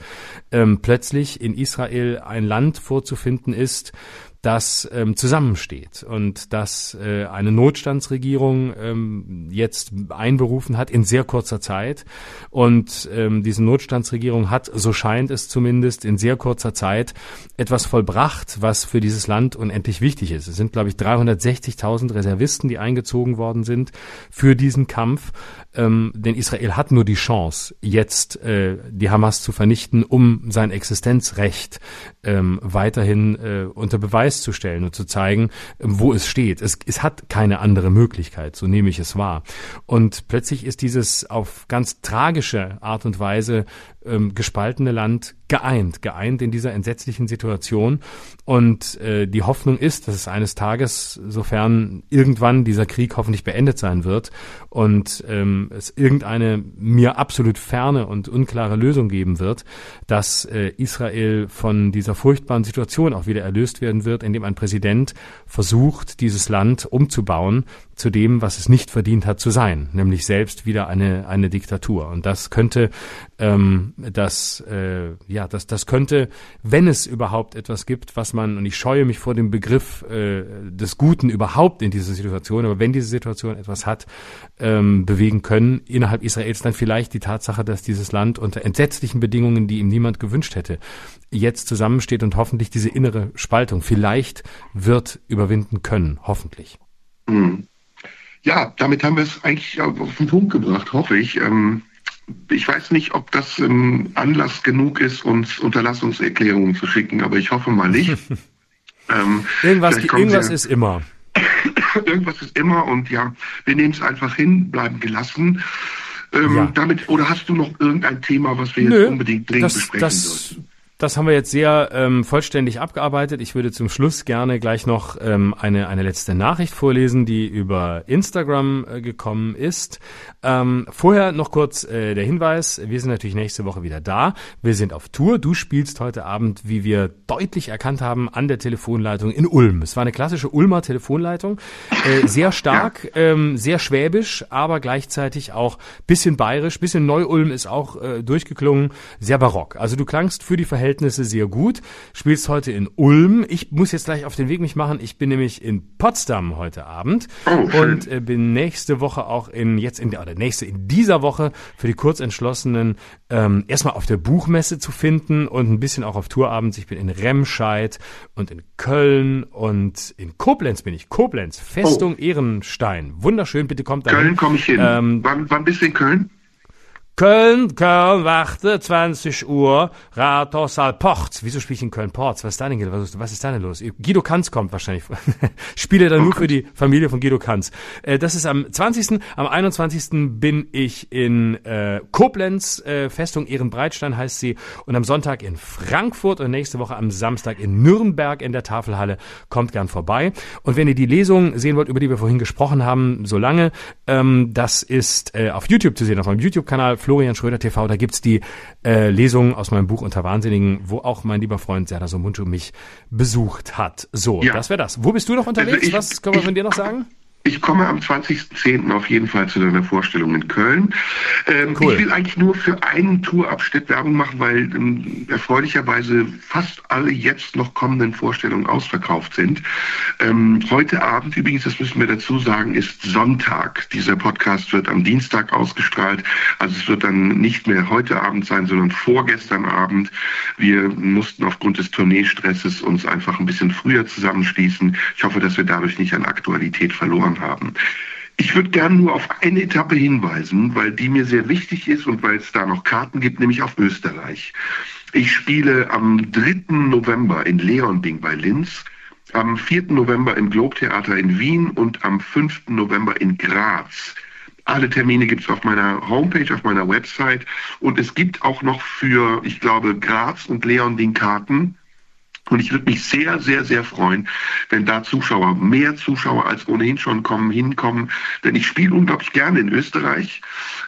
ähm, plötzlich in Israel ein Land vorzufinden ist, das ähm, zusammensteht und dass äh, eine Notstandsregierung ähm, jetzt einberufen hat in sehr kurzer Zeit und ähm, diese Notstandsregierung hat, so scheint es zumindest, in sehr kurzer Zeit etwas vollbracht, was für dieses Land unendlich wichtig ist. Es sind, glaube ich, 360.000 Reservisten, die eingezogen worden sind für diesen Kampf ähm, denn Israel hat nur die Chance, jetzt äh, die Hamas zu vernichten, um sein Existenzrecht ähm, weiterhin äh, unter Beweis zu stellen und zu zeigen, wo es steht. Es, es hat keine andere Möglichkeit, so nehme ich es wahr. Und plötzlich ist dieses auf ganz tragische Art und Weise ähm, gespaltene Land geeint, geeint in dieser entsetzlichen Situation. Und äh, die Hoffnung ist, dass es eines Tages, sofern irgendwann dieser Krieg hoffentlich beendet sein wird und ähm, es irgendeine mir absolut ferne und unklare Lösung geben wird, dass äh, Israel von dieser furchtbaren Situation auch wieder erlöst werden wird, indem ein Präsident versucht, dieses Land umzubauen zu dem, was es nicht verdient hat zu sein, nämlich selbst wieder eine, eine Diktatur. Und das könnte, ähm, das, äh, ja, das, das könnte, wenn es überhaupt etwas gibt, was man, und ich scheue mich vor dem Begriff äh, des Guten überhaupt in dieser Situation, aber wenn diese Situation etwas hat, ähm, bewegen können, innerhalb Israels dann vielleicht die Tatsache, dass dieses Land unter entsetzlichen Bedingungen, die ihm niemand gewünscht hätte, jetzt zusammensteht und hoffentlich diese innere Spaltung vielleicht wird überwinden können, hoffentlich. Mhm. Ja, damit haben wir es eigentlich auf den Punkt gebracht, hoffe ich. Ähm, ich weiß nicht, ob das ähm, Anlass genug ist, uns Unterlassungserklärungen zu schicken, aber ich hoffe mal nicht. ähm, irgendwas irgendwas ist immer. irgendwas ist immer und ja, wir nehmen es einfach hin, bleiben gelassen. Ähm, ja. Damit, oder hast du noch irgendein Thema, was wir Nö, jetzt unbedingt dringend das, besprechen das, sollten? Das haben wir jetzt sehr ähm, vollständig abgearbeitet. Ich würde zum Schluss gerne gleich noch ähm, eine, eine letzte Nachricht vorlesen, die über Instagram äh, gekommen ist. Ähm, vorher noch kurz äh, der Hinweis, wir sind natürlich nächste Woche wieder da. Wir sind auf Tour. Du spielst heute Abend, wie wir deutlich erkannt haben, an der Telefonleitung in Ulm. Es war eine klassische Ulmer Telefonleitung. Äh, sehr stark, ähm, sehr schwäbisch, aber gleichzeitig auch bisschen bayerisch, bisschen Neu-Ulm ist auch äh, durchgeklungen, sehr barock. Also du klangst für die Verhältnisse Verhältnisse sehr gut. Spielst heute in Ulm. Ich muss jetzt gleich auf den Weg mich machen. Ich bin nämlich in Potsdam heute Abend oh, und äh, bin nächste Woche auch in jetzt in der oder nächste in dieser Woche für die Kurzentschlossenen ähm, erstmal auf der Buchmesse zu finden und ein bisschen auch auf Tourabends. Ich bin in Remscheid und in Köln und in Koblenz bin ich. Koblenz, Festung oh. Ehrenstein. Wunderschön, bitte kommt da. Köln komme ich hin. Ähm, wann, wann bist du in Köln? Köln, Köln, warte, 20 Uhr, Rathaussaal Porz. Wieso spiele ich in Köln Porz? Was ist da denn, was, was ist da denn los? Guido Kanz kommt wahrscheinlich. Spiele dann nur für die Familie von Guido Kanz. Äh, das ist am 20. Am 21. bin ich in äh, Koblenz, äh, Festung Ehrenbreitstein heißt sie. Und am Sonntag in Frankfurt und nächste Woche am Samstag in Nürnberg in der Tafelhalle. Kommt gern vorbei. Und wenn ihr die Lesung sehen wollt, über die wir vorhin gesprochen haben, so lange, ähm, das ist äh, auf YouTube zu sehen, auf meinem YouTube-Kanal Florian Schröder TV. Da gibt's die äh, Lesung aus meinem Buch Unter Wahnsinnigen, wo auch mein lieber Freund Serdar Somuncu mich besucht hat. So, ja. das wäre das. Wo bist du noch unterwegs? Also ich, Was können wir von dir noch sagen? Ich komme am 20.10. auf jeden Fall zu deiner Vorstellung in Köln. Ähm, cool. Ich will eigentlich nur für einen Tourabschnitt Werbung machen, weil ähm, erfreulicherweise fast alle jetzt noch kommenden Vorstellungen ausverkauft sind. Ähm, heute Abend, übrigens, das müssen wir dazu sagen, ist Sonntag. Dieser Podcast wird am Dienstag ausgestrahlt. Also es wird dann nicht mehr heute Abend sein, sondern vorgestern Abend. Wir mussten aufgrund des Tourneestresses uns einfach ein bisschen früher zusammenschließen. Ich hoffe, dass wir dadurch nicht an Aktualität verloren verloren haben. Ich würde gerne nur auf eine Etappe hinweisen, weil die mir sehr wichtig ist und weil es da noch Karten gibt, nämlich auf Österreich. Ich spiele am 3. November in Leonding bei Linz, am 4. November im Globtheater in Wien und am 5. November in Graz. Alle Termine gibt es auf meiner Homepage, auf meiner Website. Und es gibt auch noch für, ich glaube, Graz und Leonding Karten. Und ich würde mich sehr, sehr, sehr freuen, wenn da Zuschauer, mehr Zuschauer als ohnehin schon kommen, hinkommen. Denn ich spiele unglaublich gerne in Österreich.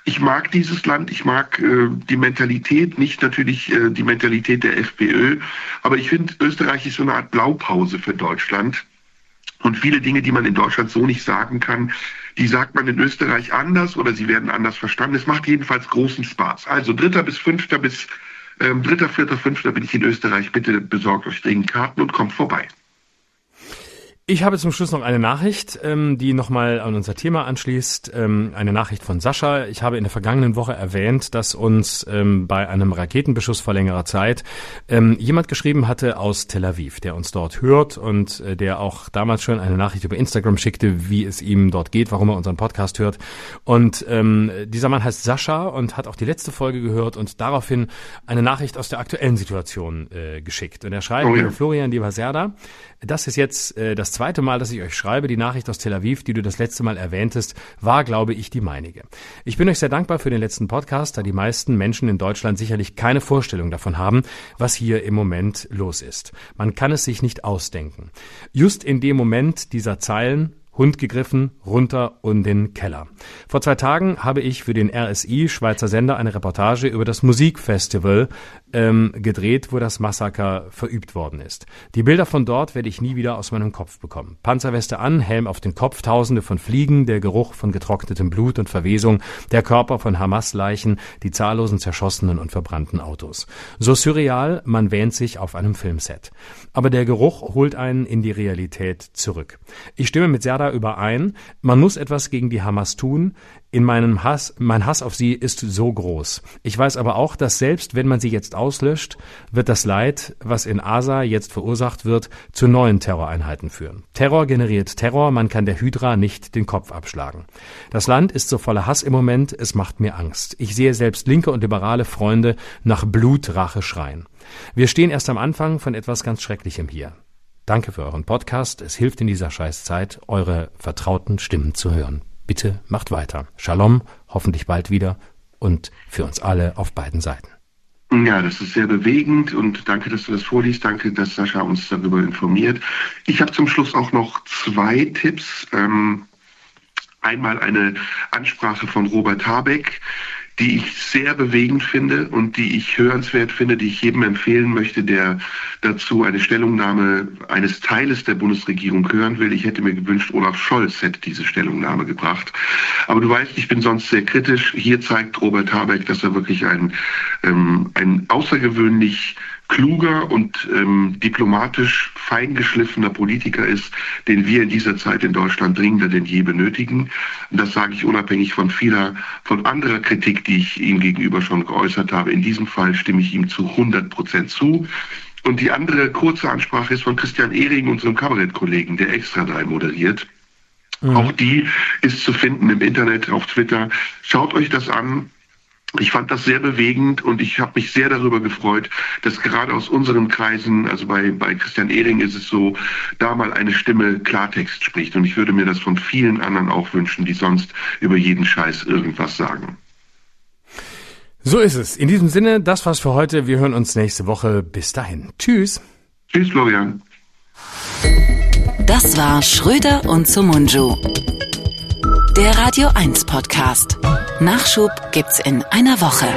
Ich mag dieses Land, ich mag äh, die Mentalität, nicht natürlich äh, die Mentalität der FPÖ, aber ich finde, Österreich ist so eine Art Blaupause für Deutschland. Und viele Dinge, die man in Deutschland so nicht sagen kann, die sagt man in Österreich anders oder sie werden anders verstanden. Es macht jedenfalls großen Spaß. Also dritter bis fünfter bis dritter, vierter, fünfter bin ich in Österreich. Bitte besorgt euch dringend Karten und kommt vorbei. Ich habe zum Schluss noch eine Nachricht, ähm, die nochmal an unser Thema anschließt. Ähm, eine Nachricht von Sascha. Ich habe in der vergangenen Woche erwähnt, dass uns ähm, bei einem Raketenbeschuss vor längerer Zeit ähm, jemand geschrieben hatte aus Tel Aviv, der uns dort hört und äh, der auch damals schon eine Nachricht über Instagram schickte, wie es ihm dort geht, warum er unseren Podcast hört. Und ähm, dieser Mann heißt Sascha und hat auch die letzte Folge gehört und daraufhin eine Nachricht aus der aktuellen Situation äh, geschickt. Und er schreibt, oh ja. Florian, lieber Serda, das ist jetzt äh, das zweite Mal, dass ich euch schreibe. Die Nachricht aus Tel Aviv, die du das letzte Mal erwähntest, war, glaube ich, die meinige. Ich bin euch sehr dankbar für den letzten Podcast, da die meisten Menschen in Deutschland sicherlich keine Vorstellung davon haben, was hier im Moment los ist. Man kann es sich nicht ausdenken. Just in dem Moment dieser Zeilen Hund gegriffen, runter und den Keller. Vor zwei Tagen habe ich für den RSI Schweizer Sender eine Reportage über das Musikfestival ähm, gedreht, wo das Massaker verübt worden ist. Die Bilder von dort werde ich nie wieder aus meinem Kopf bekommen. Panzerweste an, Helm auf den Kopf, Tausende von Fliegen, der Geruch von getrocknetem Blut und Verwesung, der Körper von Hamas-Leichen, die zahllosen zerschossenen und verbrannten Autos. So surreal, man wähnt sich auf einem Filmset. Aber der Geruch holt einen in die Realität zurück. Ich stimme mit Serda überein, man muss etwas gegen die Hamas tun. In meinem Hass, mein Hass auf sie ist so groß. Ich weiß aber auch, dass selbst wenn man sie jetzt auslöscht, wird das Leid, was in Asa jetzt verursacht wird, zu neuen Terroreinheiten führen. Terror generiert Terror, man kann der Hydra nicht den Kopf abschlagen. Das Land ist so voller Hass im Moment, es macht mir Angst. Ich sehe selbst linke und liberale Freunde nach Blutrache schreien. Wir stehen erst am Anfang von etwas ganz Schrecklichem hier. Danke für euren Podcast. Es hilft in dieser Scheißzeit, eure vertrauten Stimmen zu hören. Bitte macht weiter. Shalom, hoffentlich bald wieder und für uns alle auf beiden Seiten. Ja, das ist sehr bewegend und danke, dass du das vorliest. Danke, dass Sascha uns darüber informiert. Ich habe zum Schluss auch noch zwei Tipps. Ähm, einmal eine Ansprache von Robert Habeck, die ich sehr bewegend finde und die ich hörenswert finde, die ich jedem empfehlen möchte, der dazu eine Stellungnahme eines Teiles der Bundesregierung hören will. Ich hätte mir gewünscht, Olaf Scholz hätte diese Stellungnahme gebracht. Aber du weißt, ich bin sonst sehr kritisch. Hier zeigt Robert Habeck, dass er wirklich ein, ähm, ein außergewöhnlich kluger und ähm, diplomatisch feingeschliffener Politiker ist, den wir in dieser Zeit in Deutschland dringender denn je benötigen. Und das sage ich unabhängig von vieler, von anderer Kritik, die ich ihm gegenüber schon geäußert habe. In diesem Fall stimme ich ihm zu 100 Prozent zu. Und die andere kurze Ansprache ist von Christian Ehring, unserem Kabarettkollegen, der Extra 3 moderiert. Mhm. Auch die ist zu finden im Internet, auf Twitter. Schaut euch das an. Ich fand das sehr bewegend und ich habe mich sehr darüber gefreut, dass gerade aus unseren Kreisen, also bei, bei Christian Ehring ist es so, da mal eine Stimme Klartext spricht. Und ich würde mir das von vielen anderen auch wünschen, die sonst über jeden Scheiß irgendwas sagen. So ist es. In diesem Sinne, das war's für heute. Wir hören uns nächste Woche. Bis dahin. Tschüss. Tschüss, Florian. Das war Schröder und Sumunju. Der Radio 1 Podcast. Nachschub gibt's in einer Woche.